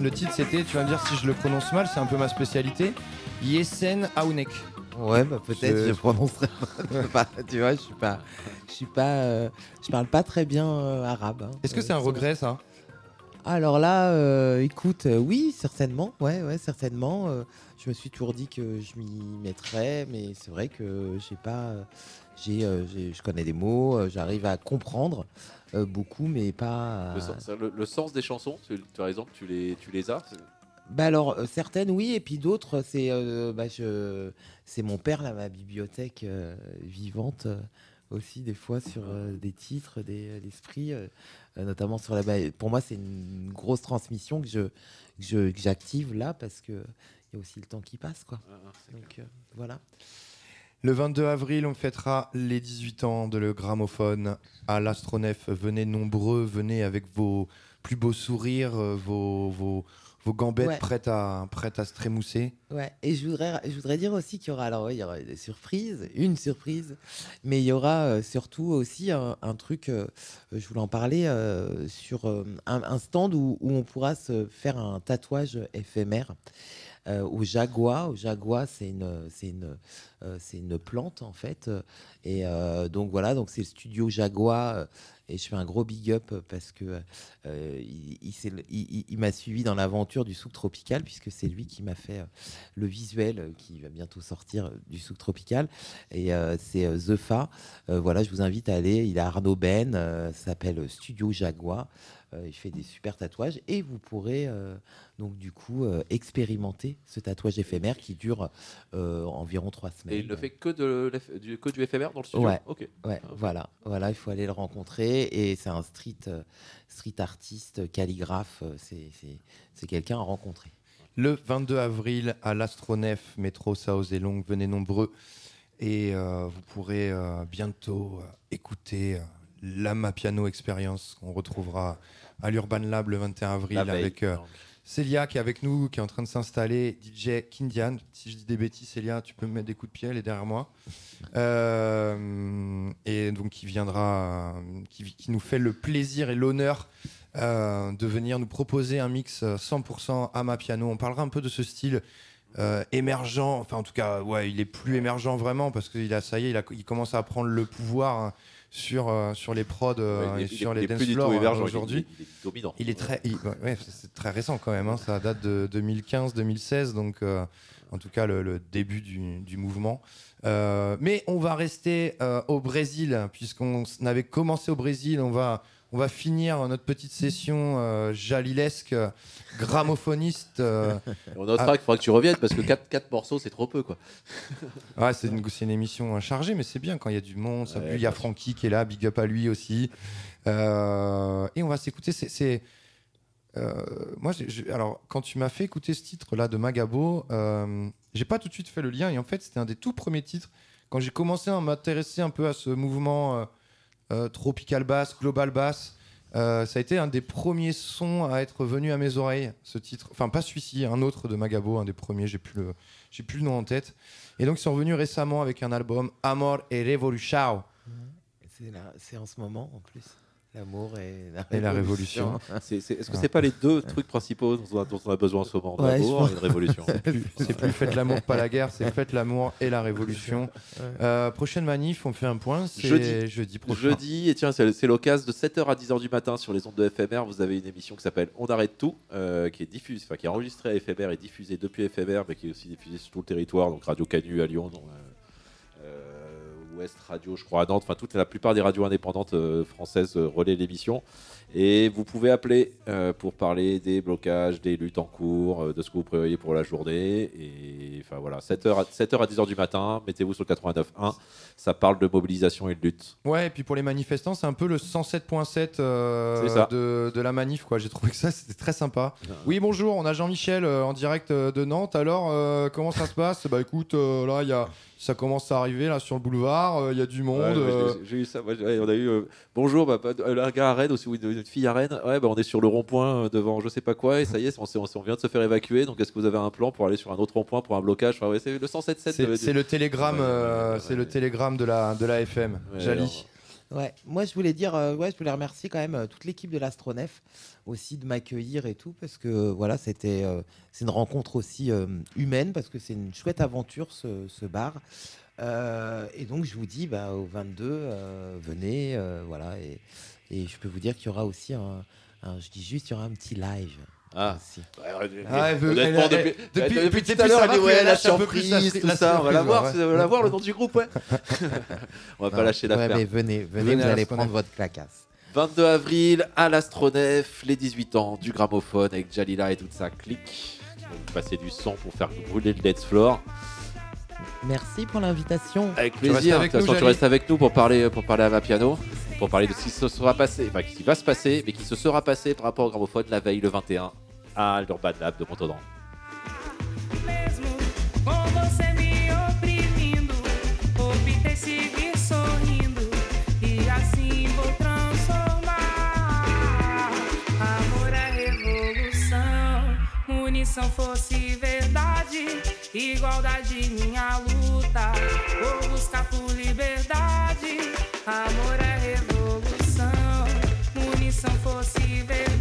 S1: Le titre c'était, tu vas me dire si je le prononce mal, c'est un peu ma spécialité. Yesen Aounek.
S8: Ouais, bah peut-être
S1: je,
S8: je prononcerai pas. tu vois, je suis pas, je suis pas, euh, je parle pas très bien euh, arabe. Hein.
S1: Est-ce que c'est euh,
S8: un
S1: regret ça?
S8: Alors là, écoute, oui, certainement, ouais, ouais, certainement. Je me suis toujours dit que je m'y mettrais, mais c'est vrai que j'ai pas, j'ai, je connais des mots, j'arrive à comprendre, euh, beaucoup, mais pas. à-
S2: Le, sens, le- le sens des chansons, tu, as raison, tu les, tu les as.
S3: Bah alors, euh, certaines, oui, et puis d'autres, c'est euh, bah, je- c'est mon père, là, ma bibliothèque euh, vivante, euh, aussi, des fois, sur euh, des titres, des l'esprit, euh, euh, notamment sur la. pour moi, c'est une grosse transmission que je que j'active là, parce que il y a aussi le temps qui passe, quoi. Donc, euh, voilà.
S1: Le 22 avril, on fêtera les 18 ans de le gramophone à l'Astronef. Venez nombreux, venez avec vos plus beaux sourires, euh, vos, vos, vos gambettes
S3: Ouais.
S1: prêtes, à, prêtes à se trémousser.
S3: Ouais, et je voudrais, je voudrais dire aussi qu'il y aura, alors ouais, il y aura des surprises, une surprise, mais il y aura euh, surtout aussi un, un truc, euh, je voulais en parler, euh, sur un, un stand où, où on pourra se faire un tatouage éphémère euh, au jaguar. Au jaguar, c'est une, c'est une, euh, c'est une plante en fait, et euh, donc voilà, donc c'est le studio Jaguar. et je fais un gros big up parce que il, m'a suivi dans l'aventure du souk tropical, puisque c'est lui qui m'a fait le visuel qui va bientôt sortir du souk tropical. Et c'est The Fa. Voilà, je vous invite à aller. Il a Arnaud Ben, ça s'appelle Studio Jaguar. Euh, il fait des super tatouages et vous pourrez euh, donc du coup euh, expérimenter ce tatouage éphémère qui dure euh, environ trois semaines.
S2: Et il ne fait que, de du, que du éphémère dans le studio?
S3: Ouais,
S2: Ok.
S3: ouais, voilà, voilà, il faut aller le rencontrer et c'est un street, street artiste, calligraphe, c'est, c'est, c'est quelqu'un à rencontrer.
S1: Le 22 avril à l'Astronef, métro South et Long, venez nombreux. Et euh, vous pourrez euh, bientôt euh, écouter euh, la Mapiano Experience qu'on retrouvera à l'Urban Lab le 21 avril
S2: veille,
S1: avec euh. Célia qui est avec nous, qui est en train de s'installer, DJ Kindian. Si je dis des bêtises, Célia, tu peux me mettre des coups de pied, elle est derrière moi. Euh, et donc qui viendra, euh, qui, qui nous fait le plaisir et l'honneur euh, de venir nous proposer un mix euh, 100% à ma piano. On parlera un peu de ce style euh, émergent, enfin en tout cas, ouais, il est plus émergent vraiment parce qu'il a, ça y est, il, a- il commence à prendre le pouvoir hein, sur, euh, sur les prods euh, et sur les dance floors,
S2: est-
S1: aujourd'hui.
S2: il est dominant.
S1: Il est très, il- ouais, ouais, c'est- très récent quand même. hein, ça date de 2015-2016, donc euh, en tout cas le, le début du, du mouvement. Mais on va rester au Brésil puisqu'on avait commencé au Brésil. On va, on va finir notre petite session euh, jalilesque, euh, gramophoniste. euh,
S2: On notera
S1: à-
S2: qu'il faudra que tu reviennes parce que 4, morceaux, c'est trop peu. quoi.
S1: Ouais, c'est une, émission euh, chargée, mais c'est bien quand il y a du monde. Ça
S2: Ouais,
S1: pue. il y a. Francky qui est là, big up à lui aussi. Euh, et on va s'écouter. C'est, euh, moi, alors quand tu m'as fait écouter ce titre-là de Magabo, j'ai pas tout de suite fait le lien. Et en fait, c'était un des tout premiers titres quand j'ai commencé à m'intéresser un peu à ce mouvement tropical bass, global bass. euh, ça a été un des premiers sons à être venu à mes oreilles, ce titre. Enfin, pas celui-ci, un autre de Magabo, un des premiers, j'ai plus le, plus le nom en tête. Et donc, ils sont revenus récemment avec un album Amor et Revolution.
S3: C'est en ce moment en plus. L'amour et la
S1: Et la
S3: révolution.
S2: C'est- c'est- Est-ce que
S1: Ah.
S2: c'est pas les deux trucs principaux dont on a, dont on a besoin en ce moment?
S3: Ouais,
S2: L'amour et une révolution.
S1: C'est plus, c'est plus faites l'amour, pas la guerre, c'est faites l'amour et la révolution. Euh, prochaine manif, on fait un point, c'est
S2: Jeudi.
S1: jeudi, prochain.
S2: Jeudi, et tiens, c'est c'est l'occasion de 7h à 10h du matin sur les ondes de FMR. Vous avez une émission qui s'appelle On arrête tout, euh, qui est diffusée, enfin qui est enregistrée à FMR et diffusée depuis FMR, mais qui est aussi diffusée sur tout le territoire, donc Radio Canu à Lyon, donc, euh, Ouest Radio, je crois, à Nantes. Enfin, toute la plupart des radios indépendantes euh, françaises euh, relaient l'émission. Et vous pouvez appeler euh, pour parler des blocages, des luttes en cours, de ce que vous prévoyez pour la journée. Et enfin voilà, 7h à, 7h à 10h du matin, mettez-vous sur le 89.1. Ça parle de mobilisation et de lutte.
S1: Ouais, et puis pour les manifestants, c'est un peu le 107.7 euh,
S2: C'est ça.
S1: de, de la manif. quoi. J'ai trouvé que ça, c'était très sympa. Oui, bonjour, on a Jean-Michel euh, en direct euh, de Nantes. Alors, comment ça se passe? Bah écoute, là, il y a, ça commence à arriver là sur le boulevard. euh, Il y a du monde.
S2: Ouais,
S1: euh,
S2: j'ai- eu ça. moi, ouais, on a eu euh, bonjour, bah, euh, un gars à Rennes aussi, une, fille à Rennes. Ouais, bah, on est sur le rond-point euh, devant je sais pas quoi, et ça y est, on, on vient de se faire évacuer. Donc, est-ce que vous avez un plan pour aller sur un autre rond-point pour un blocage? Enfin, ouais, C'est le 107.7.
S1: c'est le télégramme,
S2: Ouais,
S1: euh, c'est le télégramme de la, de la FM. Jali.
S3: Ouais, moi je voulais dire, euh, ouais, je voulais remercier quand même euh, toute l'équipe de l'Astronef aussi de m'accueillir et tout parce que euh, voilà, c'était une rencontre aussi humaine parce que c'est une chouette aventure ce, bar. Et donc je vous dis, bah, au 22, euh, venez, voilà, et, je peux vous dire qu'il y aura aussi je dis juste, il y aura un petit live.
S2: Ah.
S1: Ah, elle-
S2: depuis,
S1: depuis-
S2: depuis,
S1: depuis-
S2: tout à l'heure, elle dit ouais, la surprise, tout
S1: la
S2: ça. On va la voir,
S1: ouais.
S2: c'est- on va la voir le nom du groupe, ouais. on va pas lâcher
S3: ouais,
S2: l'affaire.
S3: mais venez, venez,
S1: Venez
S3: vous allez prendre votre clacasse.
S2: 22 avril à l'Astronef, les 18 ans du gramophone avec Jalila et toute sa clique. vous passer du son pour faire brûler le dance floor.
S3: Merci pour l'invitation.
S2: Avec
S1: Tu restes
S2: plaisir.
S1: avec
S2: de toute
S1: nous,
S2: façon, tu restes avec nous pour parler, pour parler à ma piano, pour parler de ce qui se sera passé, enfin, ce qui va se passer, mais qui se sera passé par rapport au gramophone la veille, le 21, à l'Urban Lab de Montauban.
S9: Munição fosse verdade, igualdade minha luta. Vou buscar por liberdade. Amor é revolução, munição fosse verdade,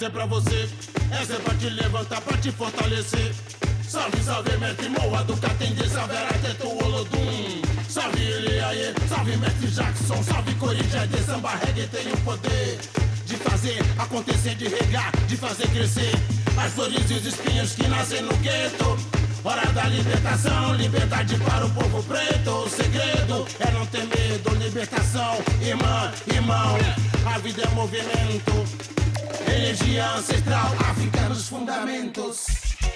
S10: Essa é pra você, essa é pra te levantar, pra te fortalecer. Salve, salve, mestre Moa do Catende, salve Arateto Olodum. Salve Eliaê, salve mestre Jackson, salve Corinthians de samba reggae tem o poder de fazer acontecer, de regar, de fazer crescer as flores e os espinhos que nascem no gueto. Hora da libertação, liberdade para o povo preto. O segredo é não ter medo, libertação, irmã, irmão. A vida é movimento. Energia ancestral, África nos fundamentos.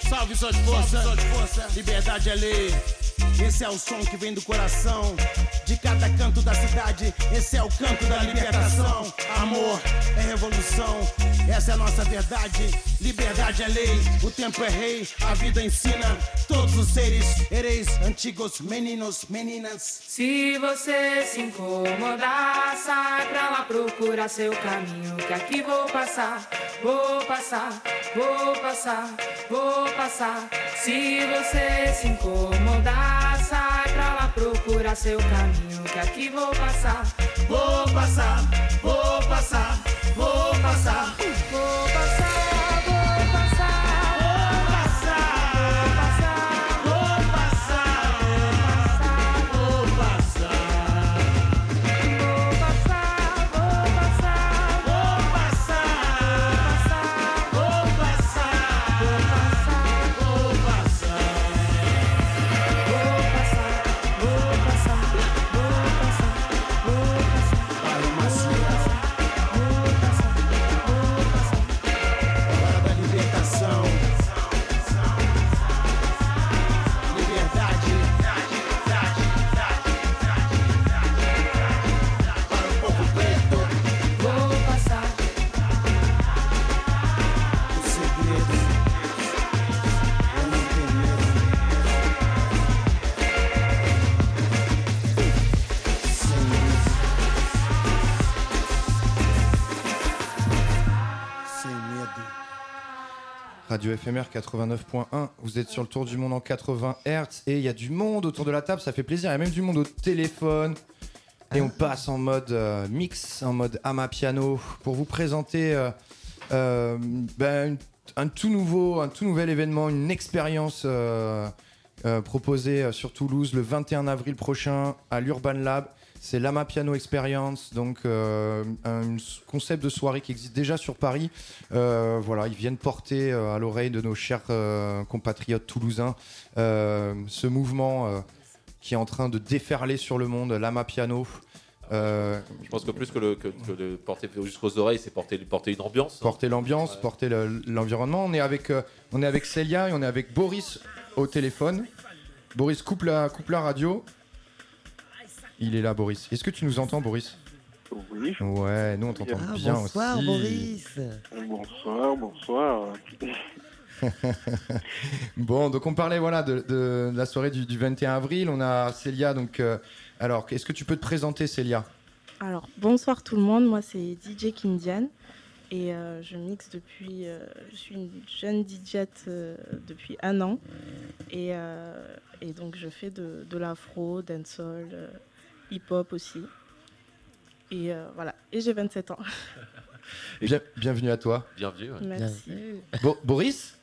S10: Salve suas forças. Liberdade é lei. Esse é o som que vem do coração. De cada canto da cidade, esse é o canto da libertação. Amor é revolução, essa é a nossa verdade. Liberdade é lei, o tempo é rei, a vida ensina. Todos os seres, ereis antigos, meninos, meninas.
S9: Se você se incomodar, sai pra lá procurar seu caminho. Que aqui vou passar, vou passar, vou passar, vou passar. Se você se incomodar, procurar seu caminho. Que aqui Vou passar,
S10: vou passar, vou passar. vou passar,
S1: Radio FMR 89.1, vous êtes sur le tour du monde en 80 Hz et il y a du monde autour de la table, ça fait plaisir, il y a même du monde au téléphone. Et on passe en mode euh, mix, en mode ama piano, pour vous présenter euh, euh, ben, un tout nouveau, un tout nouvel événement, une expérience proposée sur Toulouse le 21 avril prochain à l'Urban Lab. C'est l'Ama Piano Experience, donc euh, un concept de soirée qui existe déjà sur Paris. Euh, voilà, ils viennent porter euh, à l'oreille de nos chers compatriotes toulousains ce mouvement qui est en train de déferler sur le monde, l'Ama Piano. Euh,
S2: Je pense que plus que, le, que, que le porter jusqu'aux oreilles, c'est porter, porter une ambiance.
S1: porter l'ambiance,
S2: Ouais.
S1: porter le- l'environnement. On est avec, euh, on est avec Célia et on est avec Boris au téléphone. Boris, coupe la, coupe la radio. Il est là, Boris. Est-ce que tu nous entends, Boris?
S11: Oui.
S1: Ouais, nous on t'entend
S3: Ah,
S1: bien
S3: bonsoir
S1: aussi.
S3: Boris.
S11: Bonsoir, bonsoir.
S1: bon, donc on parlait voilà de, de la soirée du, du 21 avril. On a Célia. Donc, euh, alors, est-ce que tu peux te présenter, Célia?
S11: Alors, bonsoir tout le monde, moi c'est DJ Kindian et euh, je mixe depuis. euh, je suis une jeune DJ depuis un an et, euh, et donc je fais de, de l'afro, dancehall, euh, hip-hop aussi. Et euh, voilà, et j'ai 27 ans.
S1: Bien- bienvenue à toi.
S2: Bienvenue. ouais.
S11: Merci.
S1: Bo- Boris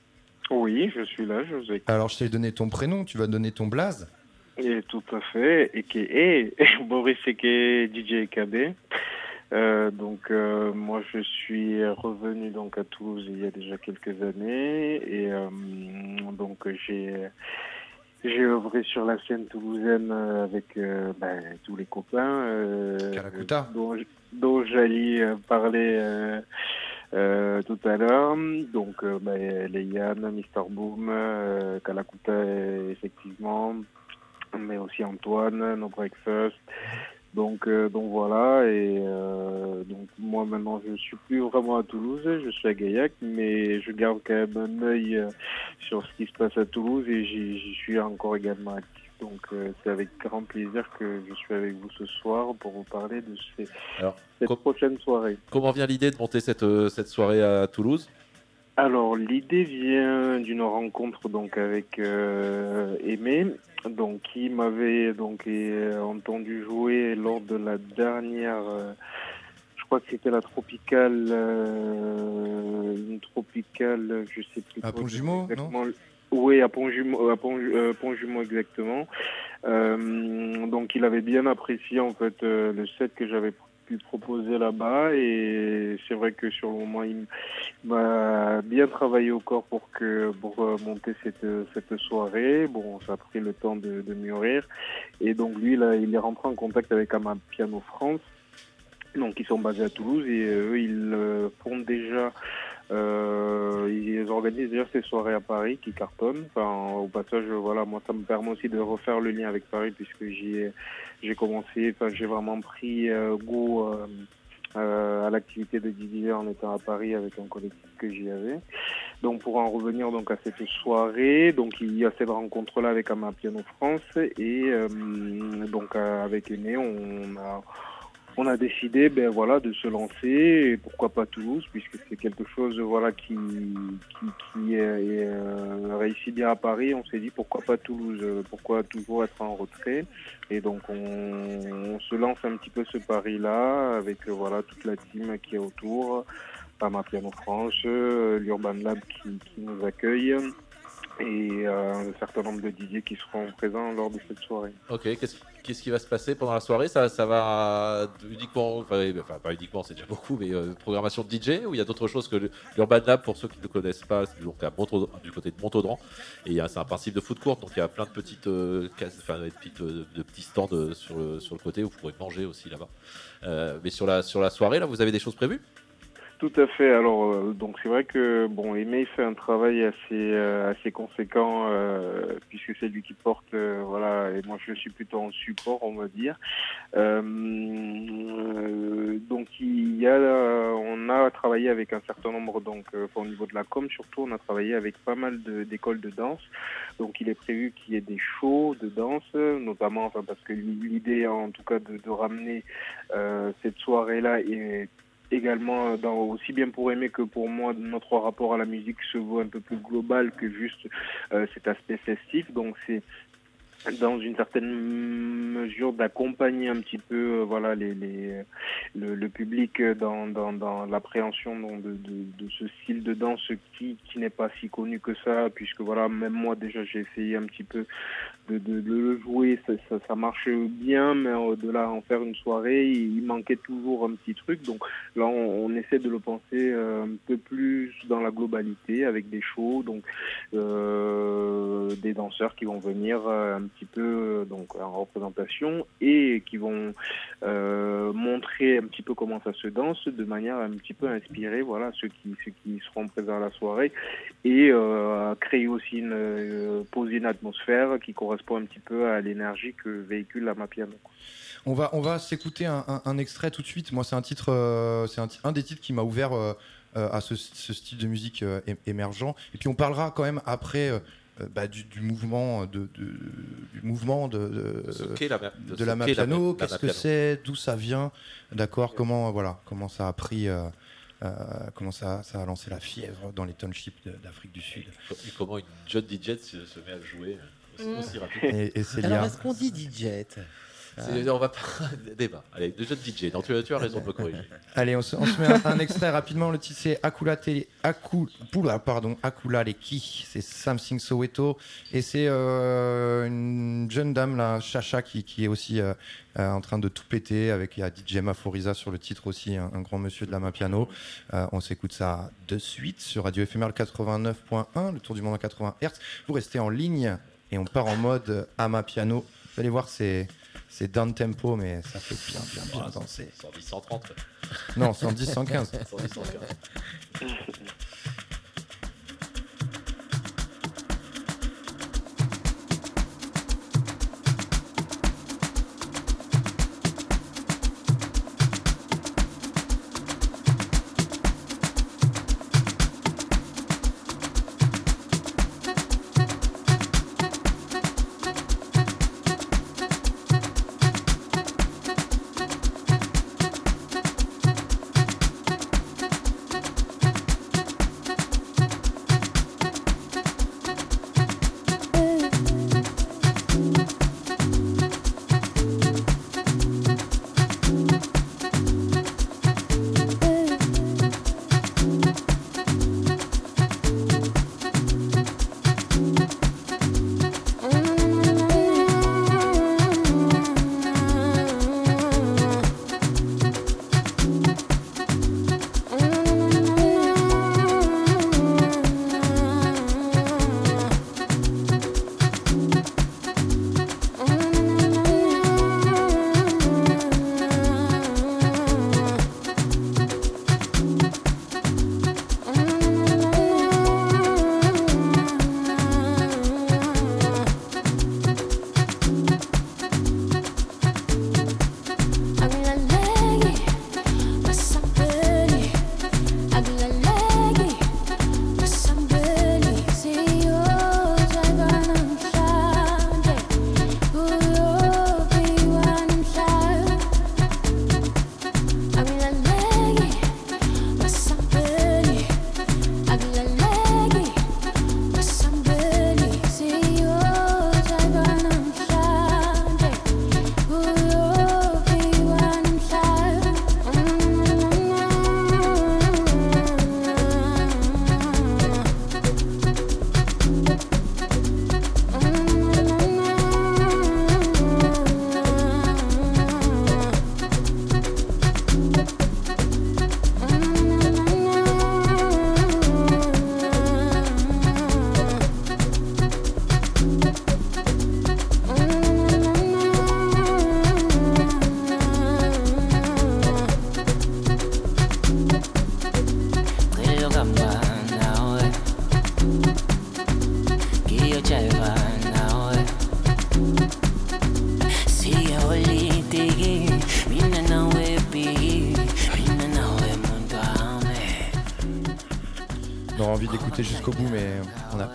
S12: Oui, je suis là, je vous écoute.
S1: Alors, je t'ai donné ton prénom. Tu vas donner ton blaze.
S12: Et tout à fait, et qui Boris et DJ KB. Euh, donc euh, moi je suis revenu donc à Toulouse il y a déjà quelques années et euh, donc j'ai j'ai œuvré sur la scène toulousaine euh, avec euh, ben, tous les copains euh, dont, dont j'allais euh, parler euh, euh, tout à l'heure. Donc ben, les Yann, Mister Boom, euh, Calacuta effectivement, mais aussi Antoine, No Breakfast. Donc, euh, donc voilà, et euh, donc moi maintenant je suis plus vraiment à Toulouse, je suis à Gaillac, mais je garde quand même un œil euh, sur ce qui se passe à Toulouse et j'y suis encore également actif. Donc euh, c'est avec grand plaisir que je suis avec vous ce soir pour vous parler de ces,
S2: Alors,
S12: cette prochaine soirée.
S2: Comment vient l'idée de monter cette, euh, cette soirée à Toulouse?
S12: Alors l'idée vient d'une rencontre donc avec euh, Aimé, donc qui m'avait donc euh, entendu jouer lors de la dernière, euh, je crois que c'était la tropicale, euh, une tropicale, je sais plus.
S1: À Pont-Jumeau,
S12: exactement. Oui, à Pont-Jumeau, à Pont, Pont-Jumeau exactement. Donc il avait bien apprécié en fait le set que j'avais pu proposer là-bas et c'est vrai que sur le moment il m'a bien travaillé au corps pour que pour euh, monter cette cette soirée. Bon, ça a pris le temps de, mûrir et donc lui là il est rentré en contact avec Ama Piano France. Donc ils sont basés à Toulouse et euh, eux ils euh, font déjà ils organisent déjà ces soirées à Paris qui cartonnent. Enfin, au passage, voilà, moi, ça me permet aussi de refaire le lien avec Paris puisque j'y ai- j'ai commencé, enfin, j'ai vraiment pris euh, goût euh, euh, à l'activité de DJ en étant à Paris avec un collectif que j'y avais. Donc, pour en revenir donc à cette soirée, donc il y a cette rencontre-là avec Ama Piano France et donc avec Aîné, on a on a décidé ben voilà de se lancer et pourquoi pas Toulouse puisque c'est quelque chose voilà qui est, euh, réussi bien à Paris. On s'est dit pourquoi pas Toulouse euh, pourquoi toujours être en retrait. Et donc on, se lance un petit peu ce pari là avec euh, voilà toute la team qui est autour. Pama Piano France euh, l'Urban Lab qui nous accueille et euh, un certain nombre de DJ qui seront présents lors de cette soirée.
S2: Ok, qu'est-ce qui va se passer pendant la soirée? Ça, va uniquement, enfin, pas uniquement, c'est déjà beaucoup, mais euh, programmation de DJ ou il y a d'autres choses que l'Urban Lab, pour ceux qui ne connaissent pas, c'est du côté de Montaudran, et c'est un principe de food court, donc il y a plein de petites, euh, cases- enfin, de petits stands sur le, sur le côté où vous pourrez manger aussi là-bas. Mais sur la, sur la soirée, là, vous avez des choses prévues?
S12: Tout à fait. Alors, euh, donc c'est vrai que bon, Aimé fait un travail assez euh, assez conséquent euh, puisque c'est lui qui porte, voilà, et moi je suis plutôt en support, on va dire. Donc il y a, on a travaillé avec un certain nombre, donc au niveau de la com surtout, on a travaillé avec pas mal d'écoles de, danse. Donc il est prévu qu'il y ait des shows de danse, notamment, enfin parce que l'idée en tout cas de, ramener cette soirée-là est également dans, aussi bien pour aimer que pour moi notre rapport à la musique se veut un peu plus global que juste euh, cet aspect festif. Donc c'est dans une certaine mesure d'accompagner un petit peu euh, voilà les, les le, le public dans, dans, dans l'appréhension de, de, de ce style de danse qui, qui n'est pas si connu que ça puisque voilà même moi déjà j'ai essayé un petit peu de, de, de le jouer. Ça, ça, ça marche bien mais de là en faire une soirée il, il manquait toujours un petit truc. Donc là on, on essaie de le penser euh, un peu plus dans la globalité avec des shows donc euh, des danseurs qui vont venir euh, un petit peu euh, donc en représentation et qui vont euh, montrer un petit peu comment ça se danse de manière un petit peu inspirée, voilà, ceux qui, ceux qui seront présents à la soirée et euh, créer aussi une, euh, poser une atmosphère qui correspond un petit peu à l'énergie que véhicule la Mapiano.
S1: On va, on va s'écouter un, extrait tout de suite. Moi, c'est un titre, c'est un, des titres qui m'a ouvert à ce, style de musique émergent. Et puis, on parlera quand même après bah, du, du mouvement de, de- du mouvement de, de,
S2: la
S1: de
S2: ce
S1: la Qu'est-ce que c'est? D'où ça vient? D'accord Comment, voilà, comment ça a pris euh, euh, comment ça, ça a lancé la fièvre dans les townships de- d'Afrique du Sud?
S2: Et comment une jeune DJ se, se met à jouer aussi,
S11: Mm.
S2: aussi rapidement.
S1: Et, et Célia?
S3: Alors, est-ce qu'on dit DJ
S2: On va pas débat. Allez, de jeune DJ. Non, tu, as- raison de me corriger.
S1: Allez, on se, met un, extrait rapidement. Le titre c'est Akula Tele, Aku, Poula, pardon, Akula Leki. C'est Something Soweto. Et c'est euh, une jeune dame, là, Chacha, qui, est aussi euh, euh, en train de tout péter. Avec, il y a DJ Maforiza sur le titre aussi, un, grand monsieur de la Mapiano. Euh, on s'écoute ça de suite sur Radio FMR 89.1, le tour du monde en 80 Hz. Vous restez en ligne et on part en mode Amapiano. Vous allez voir, c'est. C'est down tempo, mais ça fait bien, bien, bien danser.
S2: 110, 130. quoi.
S1: Non, 110, 115.
S2: 110, 115.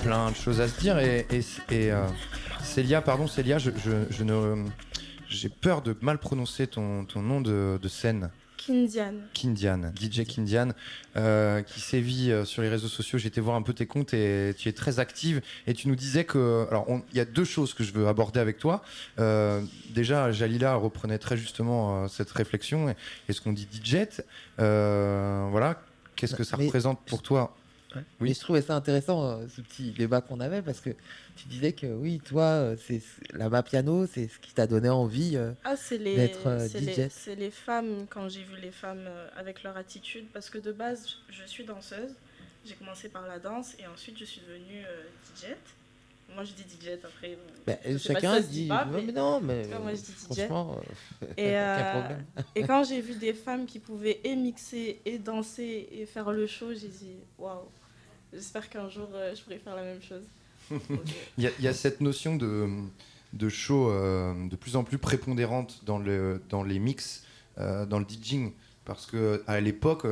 S1: Plein de choses à se dire. Et, et, et, euh, Célia, pardon, Célia, je, je, je ne, j'ai peur de mal prononcer ton, ton nom de, de scène.
S11: Kindian.
S1: Kindian, DJ Kindian, euh, qui sévit euh, sur les réseaux sociaux. J'ai été voir un peu tes comptes et tu es très active. Et tu nous disais que. Alors, il y a deux choses que je veux aborder avec toi. Euh, déjà, Jalila reprenait très justement euh, cette réflexion et, et ce qu'on dit DJ. Euh, voilà. Qu'est-ce que ça
S3: Mais-
S1: représente pour toi
S3: Oui. je trouvais ça intéressant, euh, ce petit débat qu'on avait, parce que tu disais que oui, toi, euh, c'est la main piano, c'est ce qui t'a donné envie euh,
S11: Ah, c'est les,
S3: d'être euh,
S11: c'est
S3: DJ.
S11: les, c'est les femmes, quand j'ai vu les femmes euh, avec leur attitude, parce que de base, je suis danseuse. J'ai commencé par la danse et ensuite je suis devenue euh, DJ. Moi, je dis DJ après.
S3: Bah,
S11: je sais pas
S3: chacun
S11: si ça se
S3: dit-
S11: pas,
S3: mais non, mais,
S11: cas, moi, je dis DJ.
S3: franchement,
S11: et, et quand j'ai vu des femmes qui pouvaient et mixer, et danser, et faire le show, j'ai dit waouh, j'espère qu'un jour euh, je pourrai faire la même chose.
S1: Il y, a- il y a cette notion de, de show euh, de plus en plus prépondérante dans, le, dans les mix, euh, dans le DJing. Parce que à l'époque,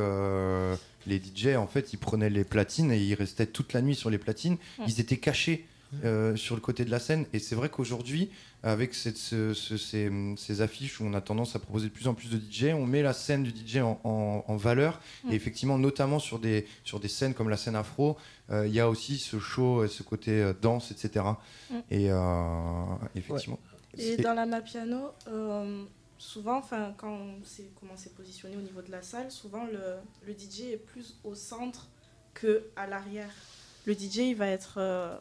S1: les DJ, en fait, ils prenaient les platines et ils restaient toute la nuit sur les platines. Ils étaient cachés euh, sur le côté de la scène. Et c'est vrai qu'aujourd'hui, avec cette- ce- ce- ces, ces affiches où on a tendance à proposer de plus en plus de DJ, on met la scène du DJ en, en- en valeur.
S11: Mm.
S1: Et effectivement, notamment sur des, sur des scènes comme la scène afro, euh, il y a aussi ce show, ce côté euh, danse, etc.
S11: Mm.
S1: Et euh, effectivement.
S11: Et dans la Mapiano, euh, souvent, quand on sait comment c'est positionné au niveau de la salle, souvent le, le DJ est plus au centre que à l'arrière. Le DJ, il va être euh,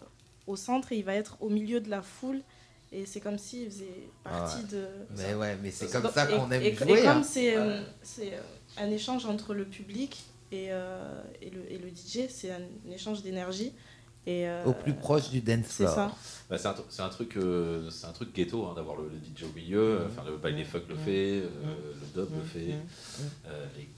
S11: au centre et il va être au milieu de la foule. Et c'est comme s'il faisait partie
S3: Ah ouais.
S11: de.
S3: Mais ouais, mais c'est comme ça qu'on aime
S11: et,
S3: jouer,
S11: Et comme
S3: hein.
S11: c'est euh, euh, un échange entre le public et, euh, et, le, et le DJ, c'est un, échange d'énergie. Et, euh,
S3: Au plus proche du dance
S11: C'est
S3: floor.
S11: ça.
S2: Bah, c'est un, tr- c'est un truc, euh, c'est un truc ghetto hein, d'avoir le, le DJ au milieu.
S3: Mm.
S2: Enfin, le baile funk le fait, euh, le dub le fait, euh, les-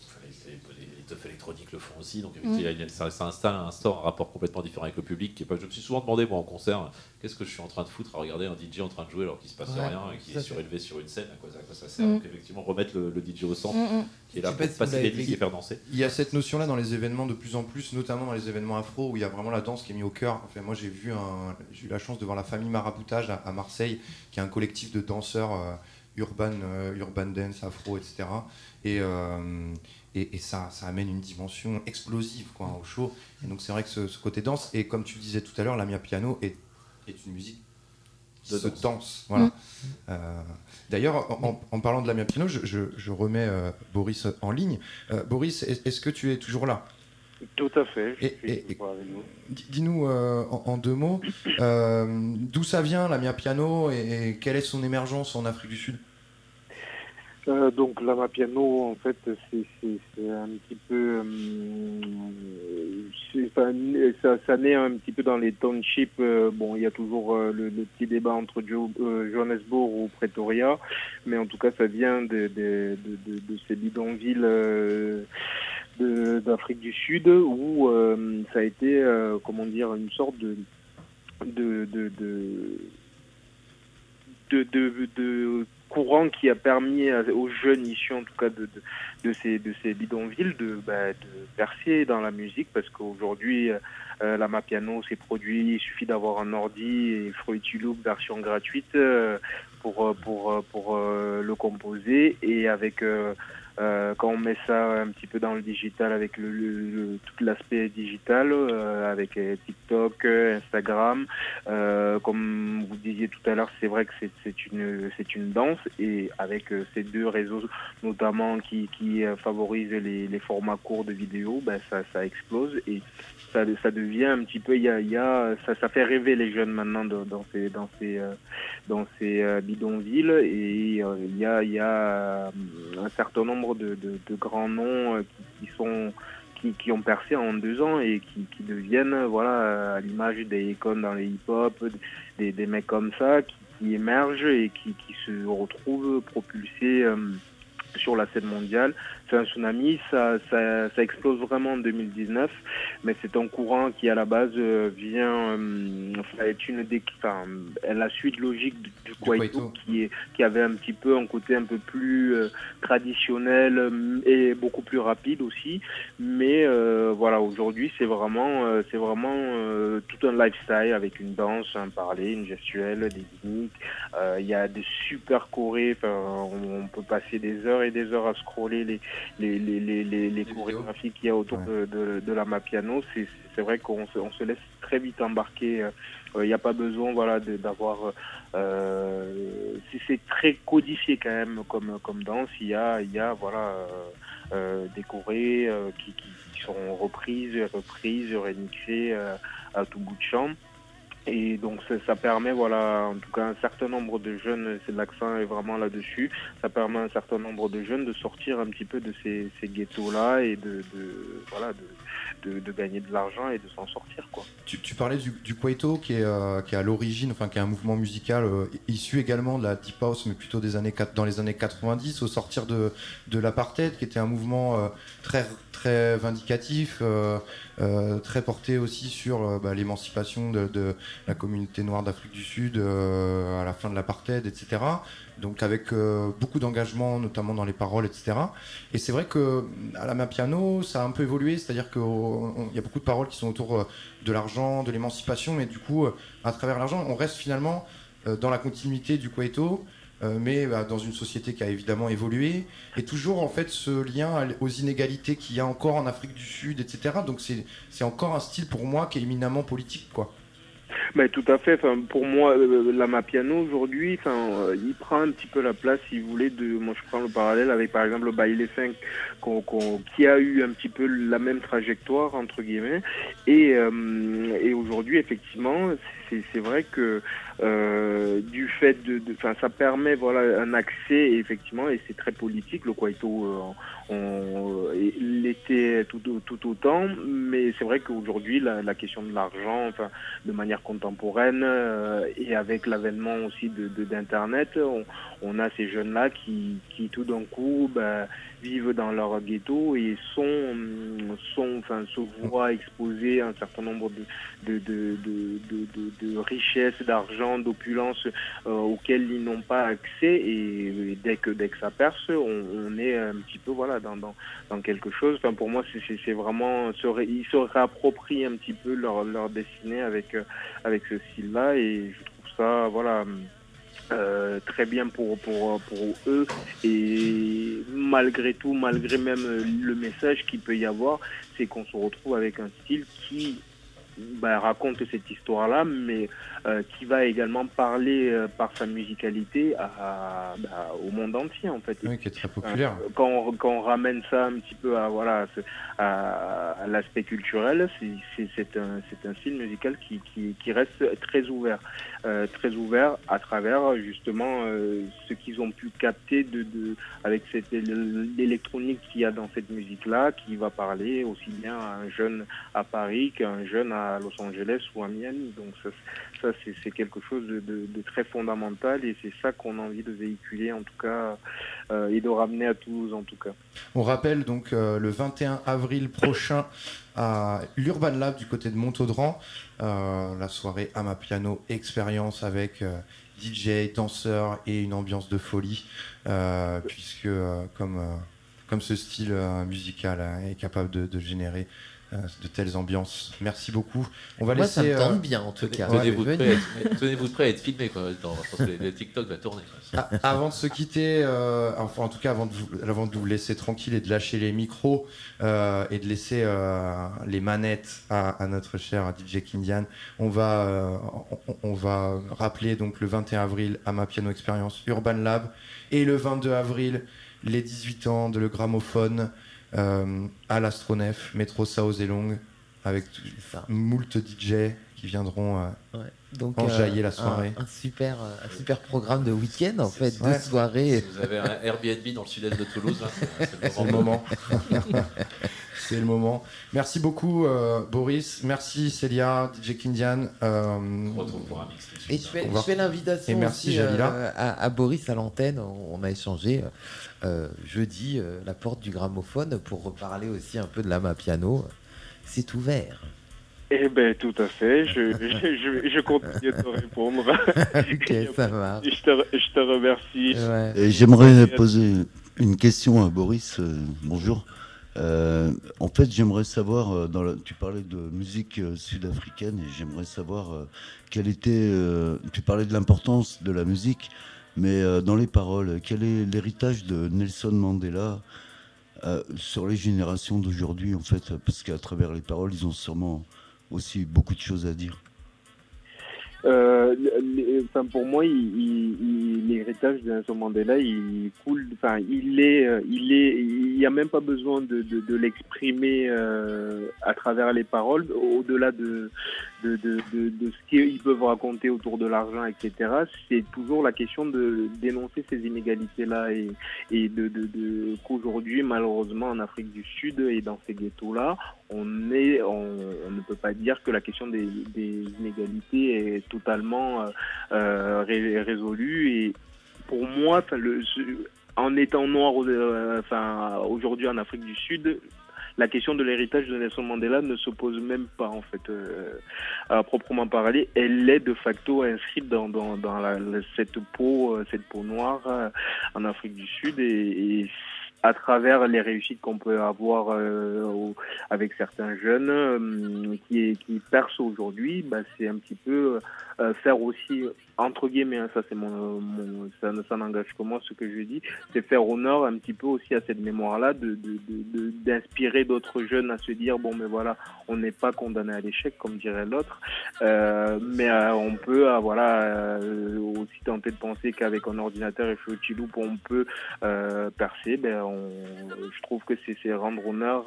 S2: les teufs électroniques le font aussi. Donc
S11: Mm.
S2: a- ça, ça installe, instaure un rapport complètement différent avec le public. Qui est pas, je me suis souvent demandé moi en concert, qu'est-ce que je suis en train de foutre à regarder un DJ en train de jouer alors qu'il se passe
S3: Ouais,
S2: rien et qui est surélevé sur une scène. À quoi, ça- à quoi ça sert
S11: Mm.
S2: Donc effectivement remettre le, le DJ au centre,
S11: Mm, mm.
S2: qui est là pour passer les
S1: vu.
S2: et faire danser.
S1: Il y a cette notion-là dans les événements de plus en plus, notamment dans les événements afro, où il y a vraiment la danse qui est mise au cœur. Enfin, moi, j'ai vu, un- j'ai eu la chance de voir la famille Maraboutage à, à Marseille, qui est un collectif de danseurs euh, urban, euh, urban dance, afro, etc. Et, euh, et, et ça, ça amène une dimension explosive quoi, au show. Et donc, c'est vrai que ce, ce côté danse, et comme tu le disais tout à l'heure, la Mia Piano est, est une musique
S2: De danse.
S1: danse. Voilà.
S11: Mm.
S1: Euh, D'ailleurs, en, parlant de la Mia Piano, je, je- je remets euh, Boris en ligne. Euh, Boris, est- est-ce que tu es toujours là?
S12: Tout à fait. Je
S1: Et-
S12: suis
S1: et-
S12: toujours avec vous.
S1: Dis- Dis-nous euh, en, en deux mots, euh, d'où ça vient la Mia Piano et, et quelle est son émergence en Afrique du Sud?
S12: Euh, donc la Mapiano, en fait, c'est un petit peu, euh, ça, ça, naît un petit peu dans les townships. euh, bon, il y a toujours le, petit débat entre Jo- Johannesburg ou Pretoria, mais en tout cas, ça vient de, de, de, de- ces bidonvilles d'Afrique du Sud où ça a été, comment dire, une sorte de de, de, de courant qui a permis aux jeunes issus en tout cas de, de, de ces, de ces bidonvilles de, bah, de percer dans la musique parce qu'aujourd'hui euh, la Mapiano c'est produit, il suffit d'avoir un ordi et Fruity version gratuite euh, pour, euh, pour, euh, pour euh, le composer. Et avec euh, quand on met ça un petit peu dans le digital avec le, tout l'aspect digital euh, avec euh, TikTok, Instagram, comme vous disiez tout à l'heure, c'est vrai que c'est une une danse et avec ces deux réseaux notamment qui qui favorisent les, les formats courts de vidéos, ben ça ça explose et ça, ça devient un petit peu y a, y a ça, ça fait rêver les jeunes maintenant dans, ces dans ces dans ces bidonvilles et il y a y a un certain nombre de, grands noms euh, qui, ont percé en deux ans et qui, deviennent voilà à l'image des icônes dans les hip-hop des, des mecs comme ça qui, émergent et qui, qui se retrouvent propulsés euh, sur la scène mondiale. C'est un tsunami, ça, ça, ça explose vraiment en 2019, mais c'est un courant qui à la base euh, vient, euh, enfin, est une des, enfin, la suite logique du, du Kwaito, qui, est, qui avait un petit peu un côté un peu plus euh, traditionnel euh, et beaucoup plus rapide aussi, mais euh, voilà aujourd'hui c'est vraiment, euh, c'est vraiment euh, tout un lifestyle avec une danse, un parler, une gestuelle, des gimmicks. Euh, Il y a des super chorés, on, on peut passer des heures et des heures à scroller les les, les, les, les, les chorégraphies qu'il y a autour de, de, de la Mapiano. C'est c'est vrai qu'on se, on se laisse très vite embarquer. Euh, Il n'y a pas besoin voilà, d'avoir. Euh, c'est- c'est très codifié quand même comme, comme danse. Il y a, il y a voilà, euh, euh, des chorés euh, qui, qui, qui sont reprises, reprises, remixées euh, à tout bout de champ. Et donc ça, permet, voilà, en tout cas un certain nombre de jeunes, l'accent est vraiment là-dessus, ça permet à un certain nombre de jeunes de sortir un petit peu de ces, ces ghettos-là et de, voilà, de, de, gagner de l'argent et de s'en sortir, quoi.
S1: Tu, tu parlais du, du qui est, euh, qui est à l'origine, enfin qui est un mouvement musical euh, issu également de la deep house, mais plutôt des années, dans les années 90, au sortir de, de l'apartheid, qui était un mouvement euh, très, très vindicatif, euh, euh, très porté aussi sur euh, bah, l'émancipation de, de la communauté noire d'Afrique du Sud à la fin de l'apartheid, etc. Donc avec beaucoup d'engagement, notamment dans les paroles, etc. Et c'est vrai que à la Mapiano, ça a un peu évolué, c'est-à-dire qu'il y a beaucoup de paroles qui sont autour de l'argent, de l'émancipation, mais du coup, à travers l'argent, on reste finalement dans la continuité du Kwaito, euh, mais bah, dans une société qui a évidemment évolué, et toujours en fait ce lien aux inégalités qu'il y a encore en Afrique du Sud, etc. Donc c'est encore un style pour moi qui est éminemment politique, quoi.
S12: Mais tout à fait. Enfin, pour moi, euh, la Mapiano aujourd'hui, enfin, euh, il prend un petit peu la place, si vous voulez, de. Moi, je prends le parallèle avec, par exemple, le Baile 5, qu'on- qu'on- qui a eu un petit peu la même trajectoire entre guillemets. Et, euh, et aujourd'hui, effectivement, c'est vrai que euh, du fait de, enfin, ça permet voilà un accès effectivement, et c'est très politique. Le Kwaito, euh, on, et l'était tout, tout autant, mais c'est vrai qu'aujourd'hui, la, la question de l'argent, enfin, de manière contemporaine euh, et avec l'avènement aussi de de- d'internet, on, on a ces jeunes là qui, qui tout d'un coup bah, vivent dans leur ghetto et sont sont se voient exposer un certain nombre de richesses, d'argent, d'opulence euh, auxquelles ils n'ont pas accès et, dès que dès que ça perce, on, est un petit peu voilà dans quelque chose. Pour moi c'est vraiment ils se réapproprient un petit peu leur leur destinée avec euh, avec ce style là et je trouve ça voilà euh, très bien pour, pour, pour eux. Et malgré tout, malgré même le message qu'il peut y avoir, c'est qu'on se retrouve avec un style qui bah, raconte cette histoire-là, mais euh, qui va également parler euh, par sa musicalité à, bah, au monde entier en fait.
S1: Oui, qui est très populaire.
S12: Euh, quand, on, quand on ramène ça un petit peu à voilà à à, l'aspect culturel, c'est- un c'est un style musical qui, qui, qui reste très ouvert, euh, très ouvert à travers justement euh, ce qu'ils ont pu capter de, de avec cette l'électronique qu'il y a dans cette musique là, qui va parler aussi bien à un jeune à Paris qu'un jeune à Los Angeles ou à Miami. Donc ça, ça c'est quelque chose de, très fondamental et c'est ça qu'on a envie de véhiculer en tout cas euh, et de ramener à Toulouse en tout cas.
S1: On rappelle donc euh, le 21 avril prochain à l'Urban Lab du côté de Montaudran, euh, la soirée à ma piano expérience avec DJ, danseurs et une ambiance de folie, puisque comme, comme ce style musical euh, est capable de, générer de telles ambiances. Merci beaucoup. On va
S3: Moi,
S1: laisser.
S3: ça me tente
S1: euh,
S3: bien, en tout cas.
S2: Tenez-vous
S3: Ouais,
S2: prêt, à être- tenez-vous prêt à être filmé quoi. Dans, je pense que le TikTok va tourner.
S1: Ah, avant de se quitter, euh, enfin en tout cas avant de, vous, avant de vous laisser tranquille et de lâcher les micros euh, et de laisser euh, les manettes à, à notre cher DJ Kindian, on va, euh, on, on va rappeler donc le 21 avril à ma piano expérience Urban Lab et le 22 avril les 18 ans de le gramophone euh, à l'Astronef, métro Sao Zedong avec tout- moult DJ qui viendront euh,
S3: Donc,
S1: enjailler
S3: euh,
S1: la soirée.
S3: Un, un super, euh, un super programme de week-end, en fait,
S1: Ouais.
S3: de soirée.
S2: Si vous avez un Airbnb dans le sud-est de Toulouse, là, c'est-
S1: le moment. C'est le moment. Merci beaucoup, euh, Boris. Merci, Célia, DJ Kindian. Euh,
S3: Et je fais,
S1: on
S3: je
S1: va-
S3: fais l'invitation
S1: Et merci,
S3: aussi,
S1: Jalila.
S3: euh, à, à Boris à l'antenne. On, on a échangé euh, jeudi euh, la porte du gramophone pour reparler aussi un peu de la piano. C'est ouvert.
S12: Eh ben tout à fait, je, je, je, je continue de te répondre.
S3: Ok, ça marche.
S12: Je te, re- je te remercie.
S13: Et J'aimerais poser une question à Boris. euh, bonjour. Euh, en fait, j'aimerais savoir, euh, dans la- tu parlais de musique euh, sud-africaine, et j'aimerais savoir quelle était. tu parlais de l'importance de la musique, mais dans les paroles, quel est l'héritage de Nelson Mandela sur les générations d'aujourd'hui, en fait? Parce qu'à travers les paroles, ils ont sûrement aussi beaucoup de choses à dire.
S12: Euh, enfin, pour moi, l'héritage de Nelson Mandela, il coule. Enfin, il est, euh, il est. Il n'y a même pas besoin de, de, de l'exprimer euh, à travers les paroles, au-delà de de, ce qu'ils peuvent raconter autour de l'argent, etc. C'est toujours la question de dénoncer ces inégalités-là et, et de qu'aujourd'hui, malheureusement, en Afrique du Sud et dans ces ghettos-là, on ne peut pas dire que la question des, inégalités est totalement euh, euh, ré- résolue. Et pour moi, en étant noir, euh, aujourd'hui en Afrique du Sud, la question de l'héritage de Nelson Mandela ne se pose même pas en fait à proprement parler. Elle est de facto inscrite dans, cette peau, cette peau noire en Afrique du Sud et à travers les réussites qu'on peut avoir euh, au- avec certains jeunes euh, qui, qui percent aujourd'hui, bah, c'est un petit peu euh, faire aussi entre guillemets, hein, ça c'est mon, mon ça, ça n'engage que moi ce que je dis, c'est faire honneur un petit peu aussi à cette mémoire-là, de, de, de- de- d'inspirer d'autres jeunes à se dire bon mais voilà, on n'est pas condamné à l'échec comme dirait l'autre, euh, mais euh, on peut euh, voilà aussi tenter de penser qu'avec un ordinateur et Loop on peut percer. Ben je trouve que c'est, c'est rendre honneur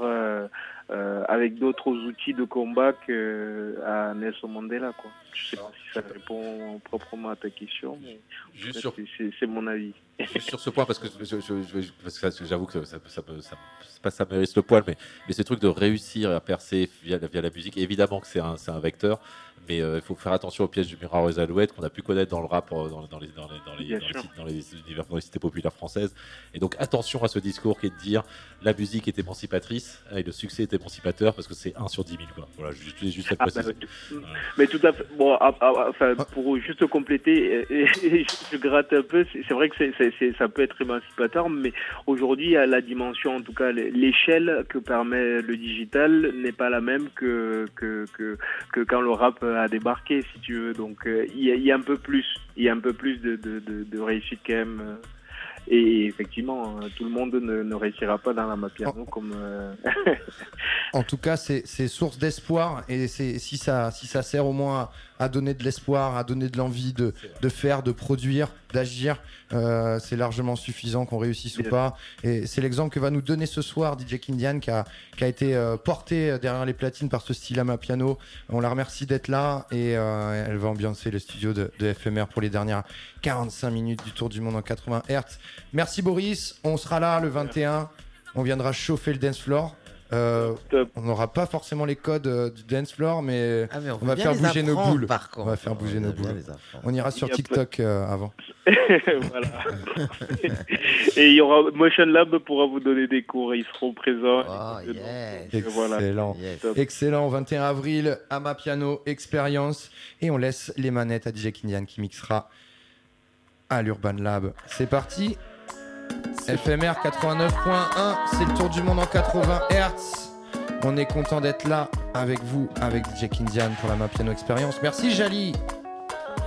S12: euh, euh, avec d'autres outils de combat que à Nelson Mandela quoi. Je sais pas si ça répond proprement à ta question, mais
S2: Juste
S12: c'est-
S2: sur-
S12: c'est, c'est mon avis.
S2: Juste sur ce point, parce que j'avoue que ça, ça, peut- ça- pas ça mérite le poil, mais, mais ce truc de réussir à percer via, la- via la musique, évidemment que c'est un, c'est un vecteur, mais euh, il faut faire attention au piège du miroir aux alouettes qu'on a pu connaître dans le rap, euh, dans, dans les, dans, les, dans, les, les univers- les cités populaires françaises. Et donc attention à ce discours qui est de dire la musique est émancipatrice et le succès est émancipateur parce que c'est 1 sur 10 000. Quoi. Voilà, je voulais juste le
S12: Ah, bah. Mais tout à fait. Bon, ah, ah, enfin, pour juste compléter, et, et je, je gratte un peu. C'est vrai que ça peut être émancipateur, mais aujourd'hui, la dimension, en tout cas, l'échelle que permet le digital n'est pas la même que que, que que quand le rap a débarqué, si tu veux. Donc, euh, il y, a, il y a un peu plus, il y a un peu plus de de, de, de réussite quand même. Et effectivement, euh, tout le monde ne, ne réussira pas dans la mapiano comme. euh,
S1: En tout cas, c'est source d'espoir et c'est si ça, si ça sert au moins à, donner de l'espoir, à donner de l'envie de, de faire, de produire, d'agir, euh, c'est largement suffisant qu'on réussisse ou pas. Et c'est l'exemple que va nous donner ce soir DJ Kindian qui a, qui a été euh, porté derrière les platines par ce style à piano. On la remercie d'être là et euh, elle va ambiancer le studio de, de FMR pour les dernières 45 minutes du Tour du Monde en 80 Hz. Merci Boris, on sera là le 21. On viendra chauffer le dance floor. Euh, on n'aura pas forcément les codes euh, du dance floor, mais,
S14: Ah, mais on
S1: va faire bouger nos boules.
S14: par
S1: On va faire bouger
S14: On
S1: nos boules. On ira sur TikTok euh, avant.
S12: voilà. Et il y aura Motion Lab pourra vous donner des cours, ils seront présents. Voilà.
S1: Excellent. Excellent. 21 avril, à ma piano, expérience. Et on laisse les manettes à DJ Kindian qui mixera à l'Urban Lab. C'est parti. FMR 89.1, c'est le tour du monde en 80 Hz. On est content d'être là avec vous, avec DJ Kindian pour la ma piano expérience. Merci Jali.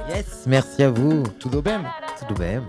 S14: Yes, merci à vous.
S1: Tout bem.
S14: Tout bem.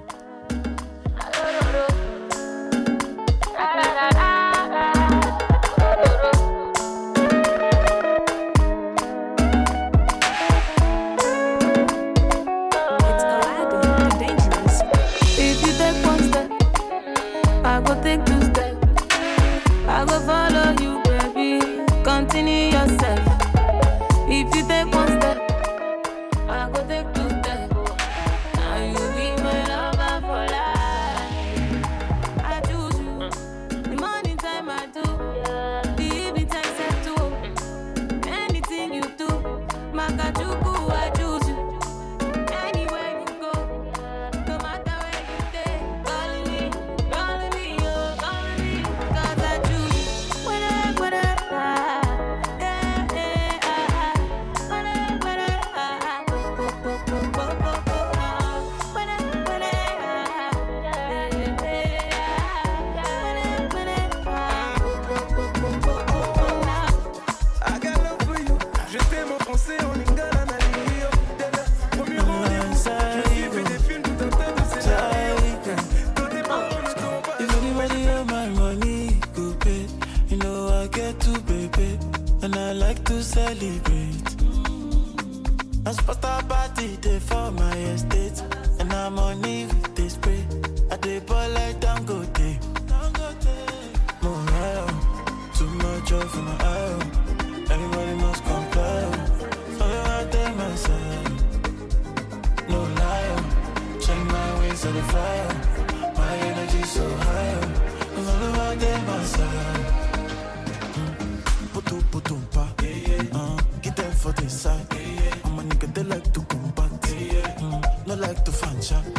S15: like
S16: the fun shot.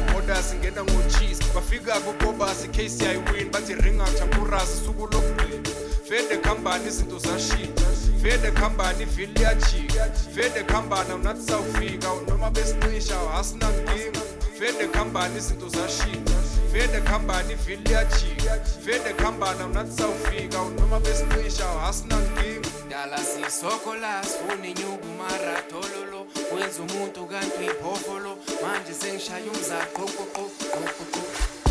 S17: neborders ngena ngochisi bafika kubobas icase yayiwini bathi ring out ankurasi suku lokugqina fede khambani izinto zashintsha. Fede khambani ivili liyajika fede khambani awunathi sawufika. Noma besincisha awuhasinankinga fede khambani izinto zashintsha. Fede khambani ivili liyajika fede khambani awunathi sawufika. Noma besincisha awuhasinankinga
S18: dala sisoko lasifuni nyukumara tololo wenza umuntu kanti uyibhovolo manje sengishaya umzaqo
S19: oh, oh, oh,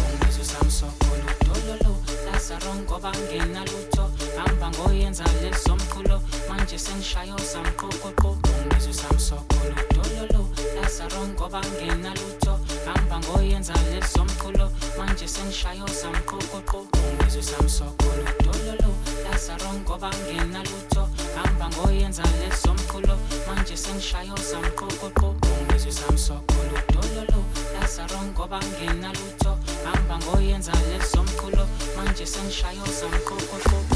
S19: ngibizo sami sokhona. Udololo lazarong ngoba ngenalutho hamba ngoyenza lezomqulo manje sengishayo samqoqoqo ngibizo hamba ngoyenza lezomkhulo manje sengishayo samqoqoqo ungizwe samsokolo dololo lasaro ngoba ngenalutho hamba ngoyenza lezomkhulo manje sengishayo samqoqoqo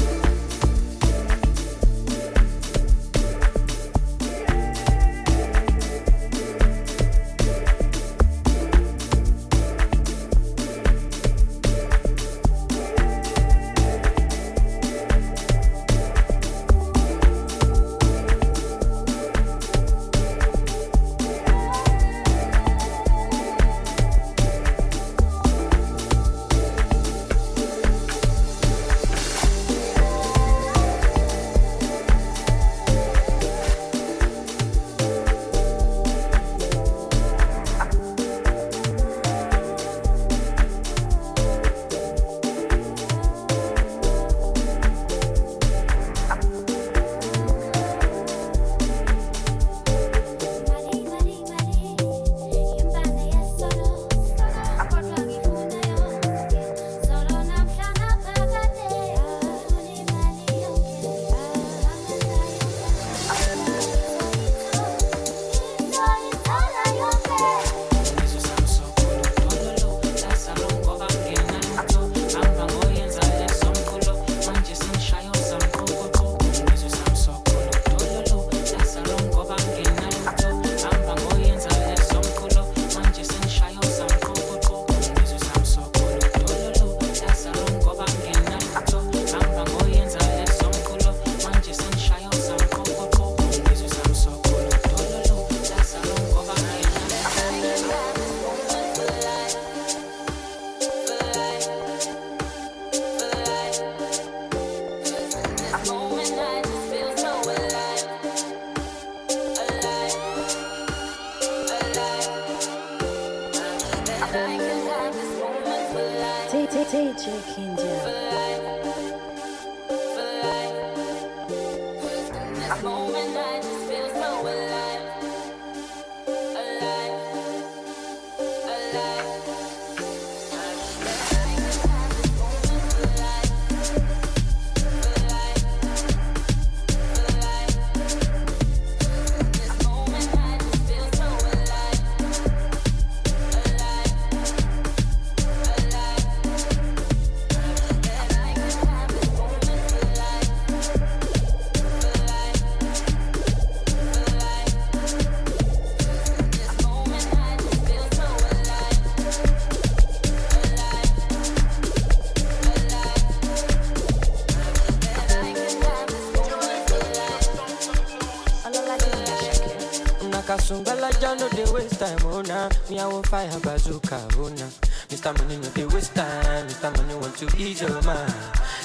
S20: Nakasungala no dey waste time, oh nah. Me I want fire bazooka, oh nah. Mr. Money no dey waste time, Mr. Money want to ease your mind.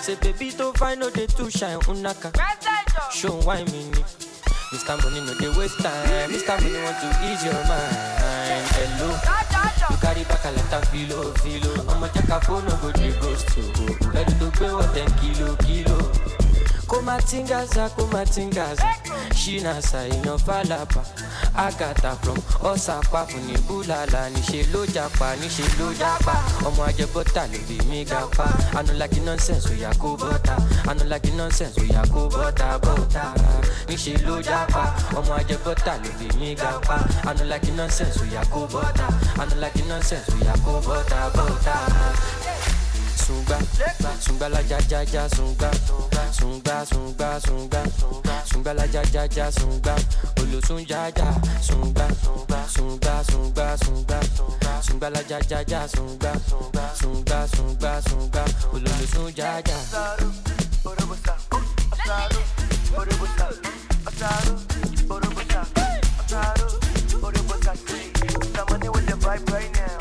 S20: Say baby to find no dey too shine, unaka. Oh, Show why me. Mr. Money no dey waste time, Mr. Money want to ease your mind. Hello. You carry back a of filo, filo. I'ma check a phone, no go dey ghost. Ready to pay what 10 kilo, kilo. Kumatingaza kumatingaza. Shinasa inofalapa agata from ọsàpá fún ní búlàlà níṣẹ ló japa níṣẹ japa. Ọmọ ajẹbọta ló bí mi gapa. Anulaki nonsense oya kó bọta anulaki nonsense oya kó bọta bọta níṣẹ ló japa. Ọmọ ajẹbọta ló bí mi gapa. Anulaki nonsense oya kó bọta anulaki nonsense oya kó bọta bọta zumba, zumba la ya ya ya zumba, zumba zumba zumba, zumba la ya ya ya zumba, olosun ya ya zumba, zumba zumba zumba, zumba la ya ya ya zumba, zumba zumba zumba, olosun
S21: ya ya. Right now.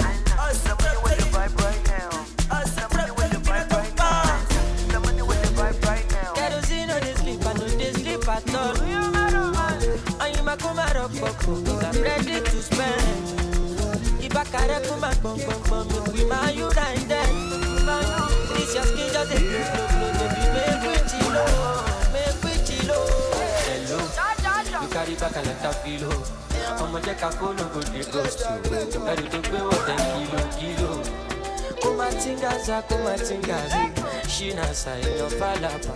S20: Ready to spend. We. This your skin just baby, make we chill, oh, make we chill, oh. Hello, you carry back a lot of filo. Oh. Ọmọ jẹ́ ká fóònù kò dé ghost oh. o. Ẹ̀rù tó tẹ̀ kìlò kìlò matingaza kumatingaza shina sainyo falapa.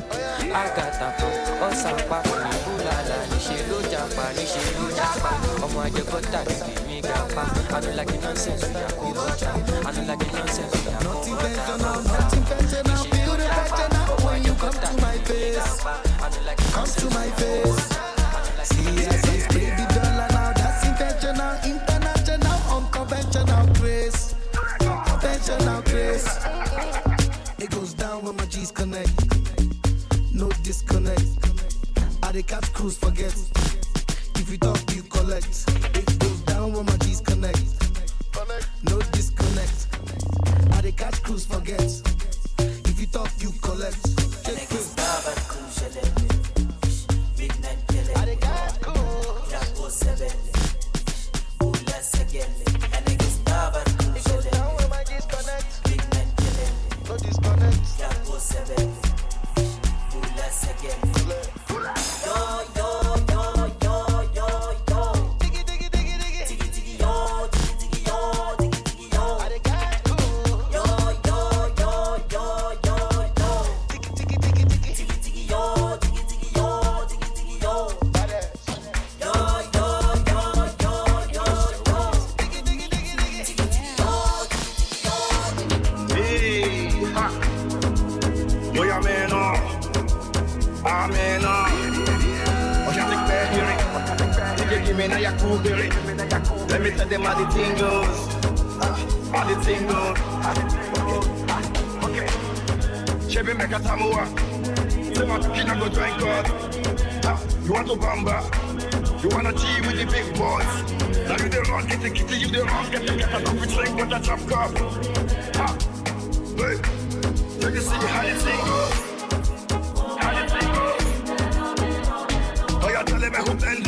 S20: Akatafa ọsàpapọ̀ níbúlàlà níṣe ló jàpá níṣe ló jàpá ọmọ ajẹkọta níbi mi gàpá anulagi.
S8: Down when my G's connect. No disconnect. I dey catch cruise, forget. If you talk, you collect. It goes down when my G's connect. No disconnect. I dey catch cruise, forget. If you talk, you collect. Check this
S14: sebebi Kula segemi cool girl. Let me tell them how the thing goes. Ah, How the thing goes. Okay. Chevy make a tamua. Say my kid go drink God. Ah, You want to bamba? You wanna tea with the big boys? Now you the wrong, get the kitty, you the wrong, get the get a coffee drink with a chop cup. Ah, Hey, take a see how the thing goes. How the thing goes. Oh, you're telling me who been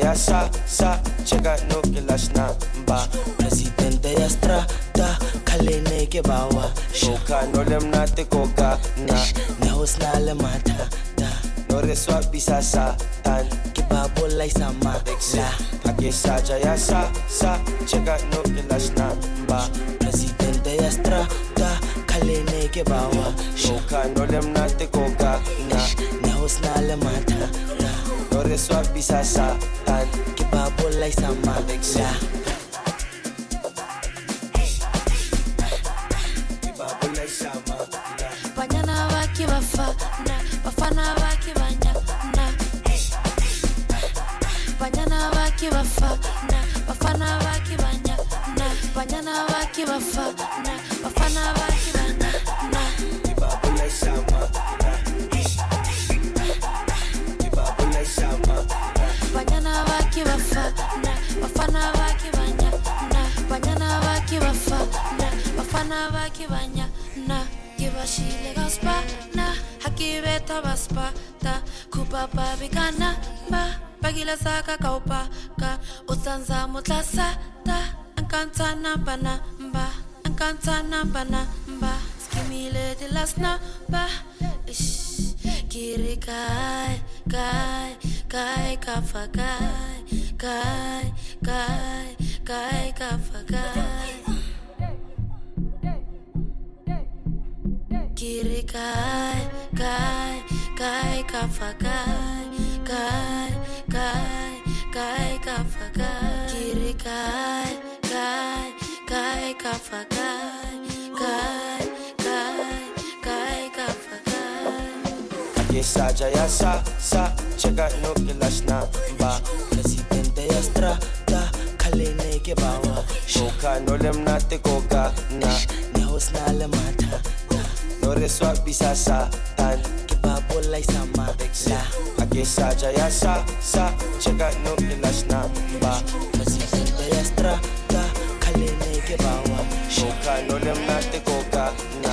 S22: ya
S23: sa sa cheka no ke lashna ba presidente ya strata kalene ke bawa shoka no lem na te koka na na ne hosna le mata da no reswa bisa sa tan ke babo lai sama la ake saja ya sa sa cheka no ke lashna ba presidente ya strata kalene ke bawa shoka no lem na te koka na haus na. Lamata na Dore swag bisa sa tan Kibabolay sa
S24: mabigla Kibabolay bafana baki banyana bafana baki banyana baki bafana bafana bafana baki banyana banyana baki bafana bafana baki banyana kibashile gaspana hakibeta baspata kupapa bikana ba. Bagila saka kaupa ka. Usanza mutlasata ankanta namba namba ankanta namba namba. Skimile de las namba. Ish kiri kai kai kafa kai. Kai kai kai kafa kai. Kiri kai kai kai kafa kai. Kai kai kai kafa kai. Kiri kai kai kai kai kai. Kai
S23: Saja ya sa sa chega no que las na ba presidente ya stra da kale ne ke bawa shoka no lem na te koka na ne hos na le mata no reswa bisa sa tan ke babo lai sama la Ake saja ya sa sa chega no que las na ba presidente ya stra da kale ne ke bawa shoka no lem na te koka na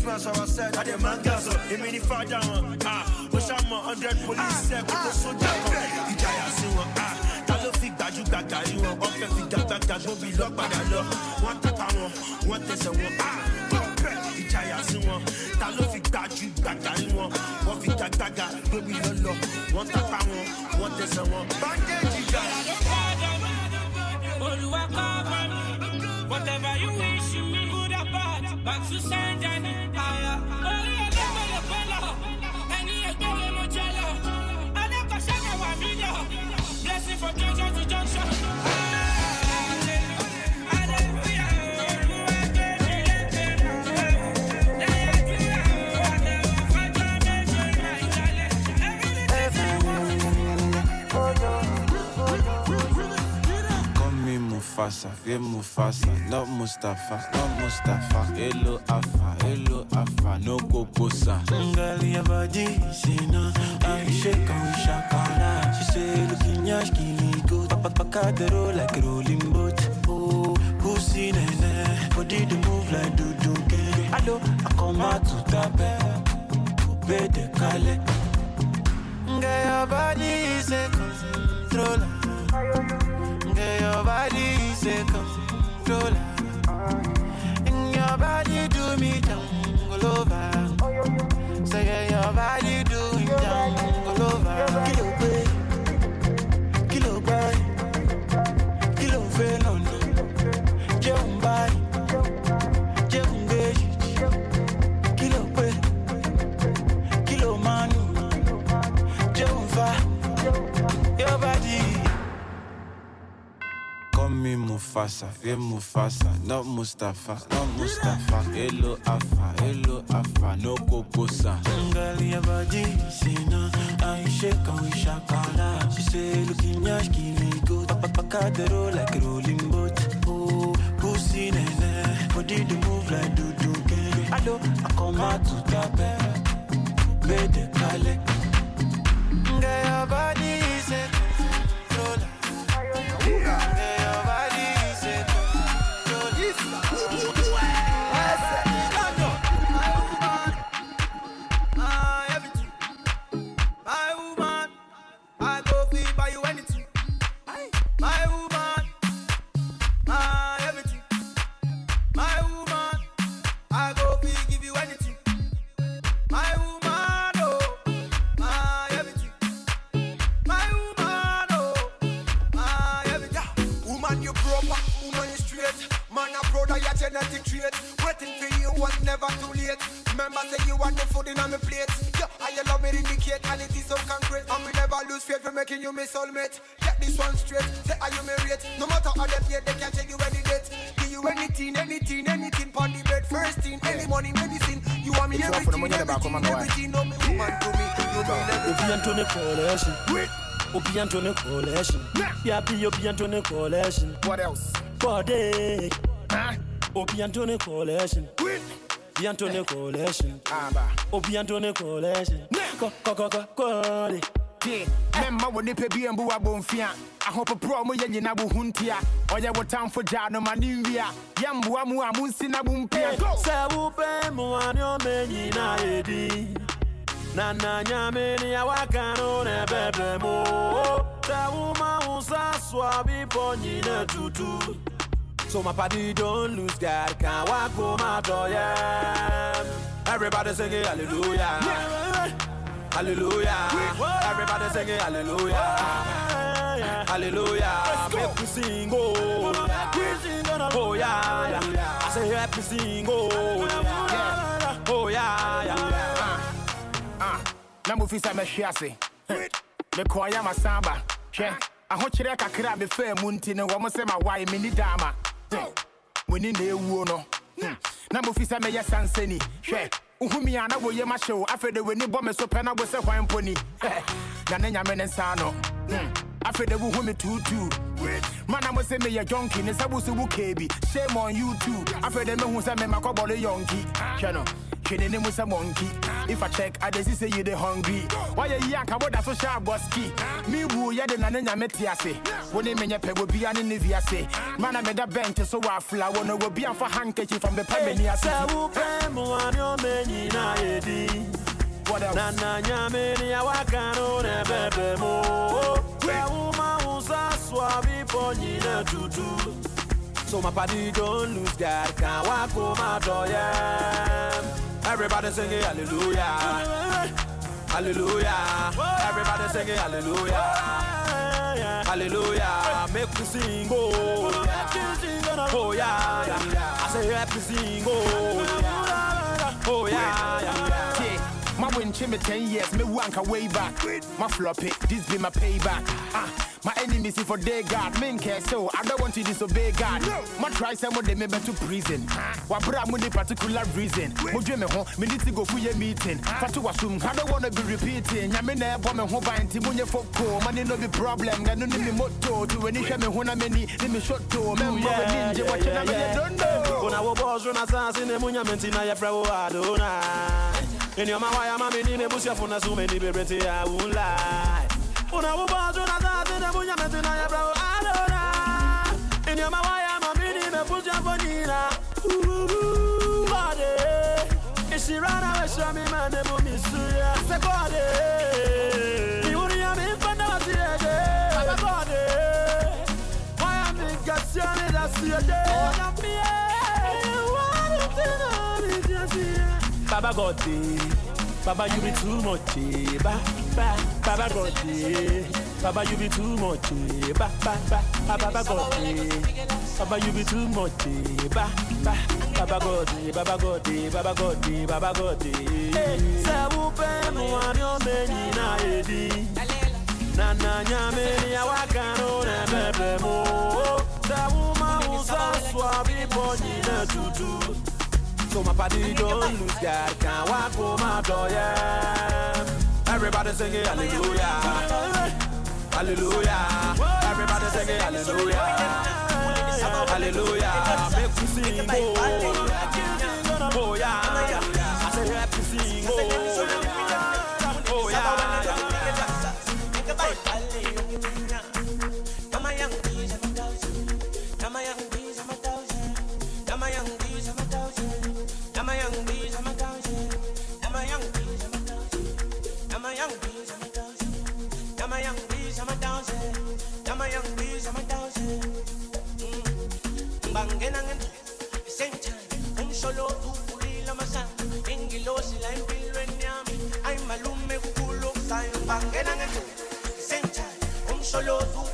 S25: smash Mustafa, not Mustafa. Hello Afa, hello Afa, no
S26: Kokosa. Ngali ya baji sina, akishika ushakala. She say looking yash kini go, papa
S25: paka derola. Mustafa, I'm Mustafa, hello Afa, hello Afa, no
S26: Kokosa. Tangalia Baji, Sina, Aisha, Kawisha, Kala. She say, looking yash, kiwi, go, papakadero like a rolling boat. Oh, pussy, nene, body the move like do do Hello, I come out to
S8: tap tape, made the kale. Ngaya Baji, Sina. Yeah, be up and
S26: Tony collection.
S27: What else?
S26: Body. Huh? Obi and Tony collection. Quit. Obi and Tony collection. Ko ko ko ko ko.
S27: Yeah. Memma wo nipa bi ambu wa bonfia. Ahopopro mo ye nyina wo huntia. Oye wo tamfo ja no mani wia. Yamboa mu amunsi na bumpia. Se
S26: wo pe mo ani o menyi na edi. Na na nyame ni awaka no na bebe mo. So my party don't lose God, can't walk my door, yeah. Everybody sing it, hallelujah. Yeah. Hallelujah. Yeah. Everybody sing it, hallelujah. Yeah. Hallelujah. Make me sing, oh. Oh yeah, yeah. I say happy me sing, oh yeah. Oh yeah, yeah.
S27: Ah, ah. Now move is a messiah. Me choir my samba hwɛ ahokyerɛ kakra a mefaa mu nti no wɔ mo sɛ mawae menni daama muni na ɛwuo no. Hmm. na mofi sɛ mɛyɛ sansani hwɛ wohumi a na woyɛ mahyɛ wo afei de w'ani bɔ me so pɛ na wo sɛ hwan mponi na ne nyame ne nsa no Hmm. afei de wohu me tuutuu. Mana mo sɛ meyɛ jonki ne sɛ wo so wo kee bi. Shame on you too. Afei de mehu sɛ memakɔbɔle yɔnki. Hwɛ no Training him with a monkey. If I check, I just say you the hungry. Why you yank about that social boski? Me woo ya the nana metiase. When they mean your peg will be an inviase. Man, I made a bench so I fly. Wanna will be on for handkerchief from the Pemini. What else?
S26: Nana nyameni ya wakano ne bebe mo Kwa uma usa swabi ponyine tutu So my party don't lose God Can walk my doyem Everybody sing it hallelujah. Hallelujah. Everybody sing it hallelujah. Hallelujah. Make me sing oh Oh yeah. I say happy sing oh Oh yeah,
S27: My win me 10 years, me wank a way back. My flop it, this be my payback. Ah, my enemies see for day God, men care so I don't want to disobey God. No. My try some of them me to prison. What bra me the particular reason? Mo dream me home, me need to go for your meeting. Fatu assume, I don't wanna be repeating. Ya me na bo me ho ban ti mo nye foko. Money no be problem, ga no ni me moto. To any share me ho na me ni, ni me shot to. Member we ninja, what you na me don't know.
S26: Una wo boss run assassin ne munya menti na ya fra wo adona. Inyoma waya mami nime busyafuna so many liberty I won't lie. Una wubazo na zate na bunya metina ya bravo alora Inyoma waya mami nime busyafunina Uuuu Bade Ishirana wesha mi mane bumisuya Se bade Iuri ya mi mpanda wasiyeje Aba bade Waya mi gasiani da siyeje Oya miye Waya tena yeah, yeah. Baba godi. Baba, you be too much. Eh? Ba, ba, Baba got. Baba, you be too much. Eh? Ba, ba, ba, Baba got. Baba, you be too much. Eh? Ba, ba, Baba got it. Baba got it. Baba got it. Baba got it. Say, who pay me na edi? Na na nyame ni wakano na bebe mo. Say, who ma usa swabi bonyi na tutu. So my body don't lose God. Can't walk home my door, yeah. Everybody sing it, hallelujah. Hallelujah. Everybody sing it, hallelujah. Hallelujah. Make me sing, oh Oh yeah. I say happy
S28: solo tú.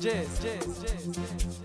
S28: Jazz. jazz, jazz,
S25: jazz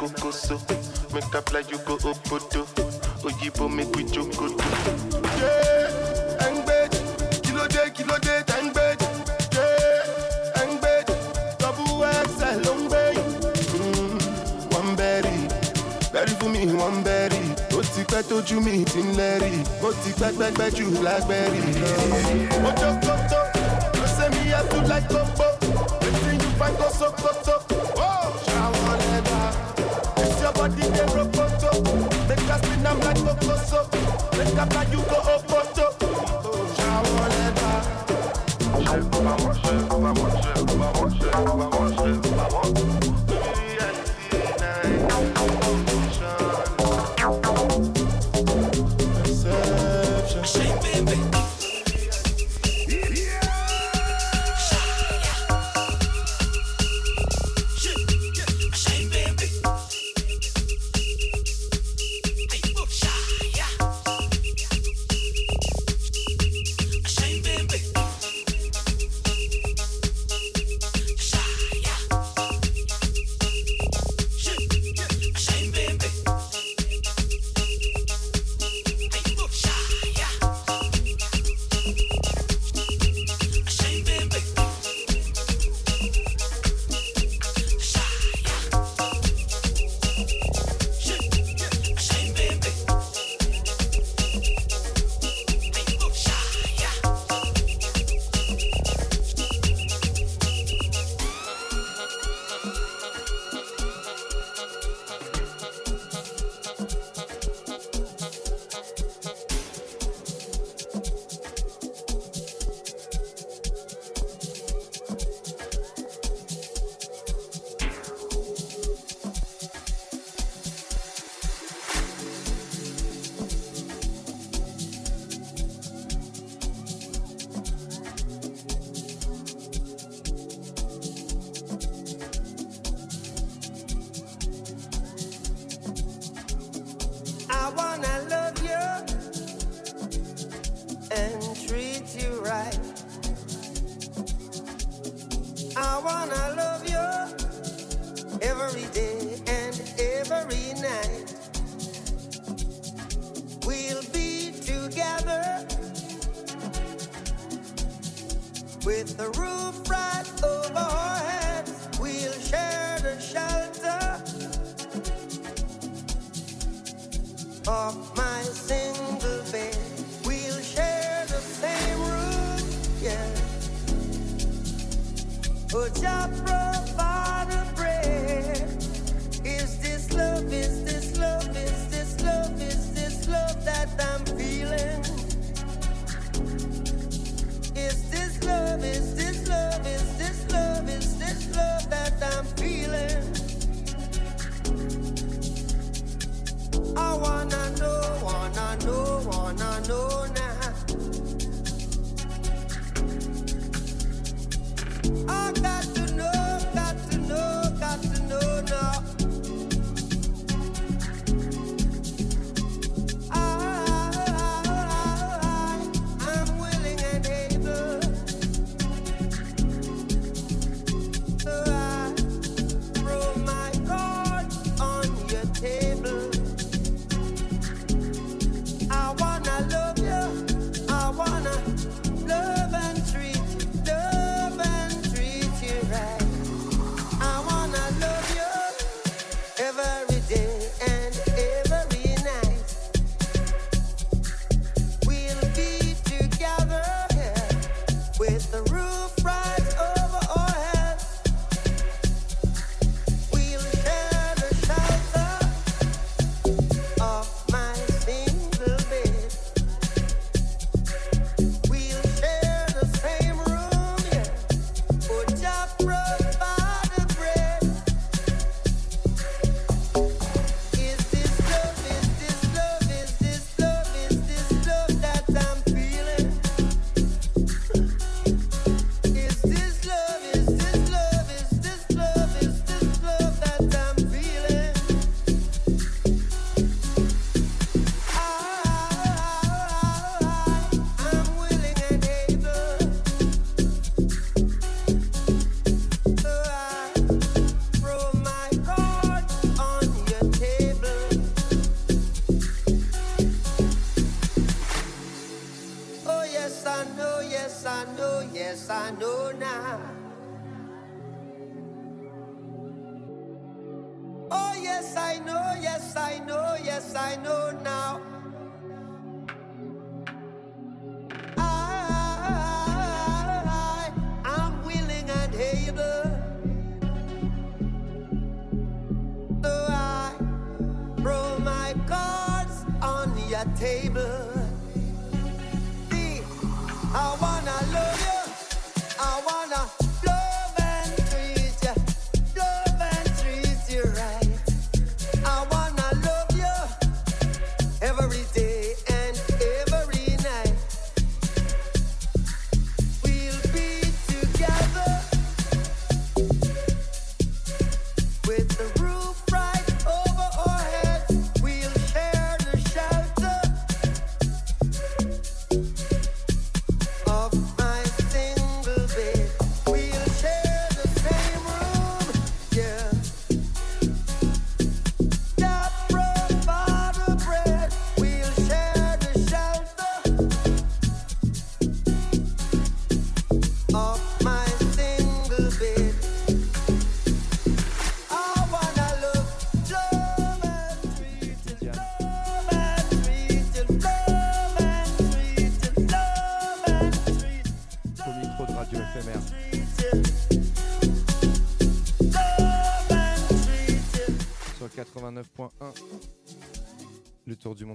S25: kokoso. Make I fly you go obodo. Oyibo make we jokodo. Yeah, engbeji, kilo day kilo de engbeji. Yeah, engbeji, double XL engbeji. Mm, one berry, berry for me, one berry. Ó ti pẹ́ tójú mi ti ń lẹ́rìí, mo ti pẹ́ pẹ́pẹ́ jù lágbẹ́rì. Mo jókòó tó, ló ṣe mi yá tún láì kókó, wetin you find kó sókótó body they roboto. Make us spin them like Okoso. Make up like you go
S21: Okoto. Shower never. Vamos, vamos.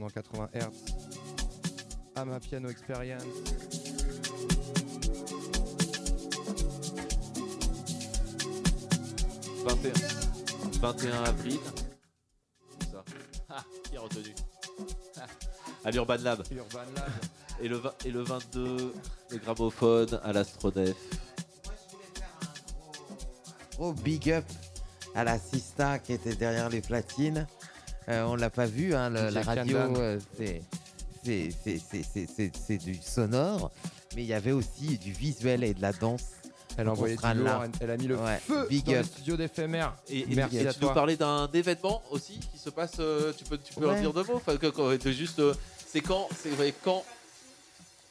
S21: 80 Hz. À ma Piano Experience.
S29: « 21, 21 avril. Ah, qui a retenu. À l'Urban Lab.
S21: Urban Lab.
S29: et, le, et le 22, le gramophone à l'Astrodef.
S3: Gros big up à la Sista qui était derrière les platines. Euh, on l'a pas vu, hein, la radio, euh, c'est du sonore, mais il y avait aussi du visuel et de la danse.
S1: Elle a du lourd, elle a mis le feu dans le studio d'éphémère.
S2: Et,
S1: merci
S2: et nous parlais d'un événement aussi qui se passe, euh, tu peux, tu peux en dire deux mots enfin, que, que, juste, C'est quand C'est vrai, quand?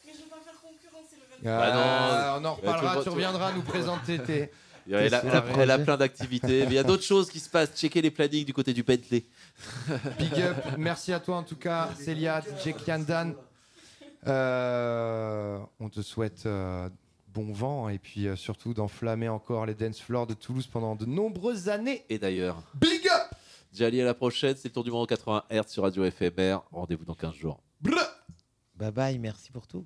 S1: Je vais faire concurrence, ah,
S2: bah non,
S1: on en reparlera,
S2: tu,
S1: tu reviendras nous présenter tes...
S2: Elle a,
S1: tes
S2: elle a-
S1: soirées.
S2: elle a plein d'activités, mais il y a d'autres choses qui se passent. Checker les plannings du côté du Bentley.
S1: Big up, merci à toi en tout cas, Célia, DJ Kiandan. Euh, on te souhaite euh, bon vent et puis euh, surtout d'enflammer encore les dance floors de Toulouse pendant de nombreuses années.
S2: Et d'ailleurs,
S1: Big up
S2: Jali à la prochaine, c'est le tour du monde en 80 Hz sur Radio FMR. Rendez-vous dans 15 jours.
S3: Bye bye, merci pour tout.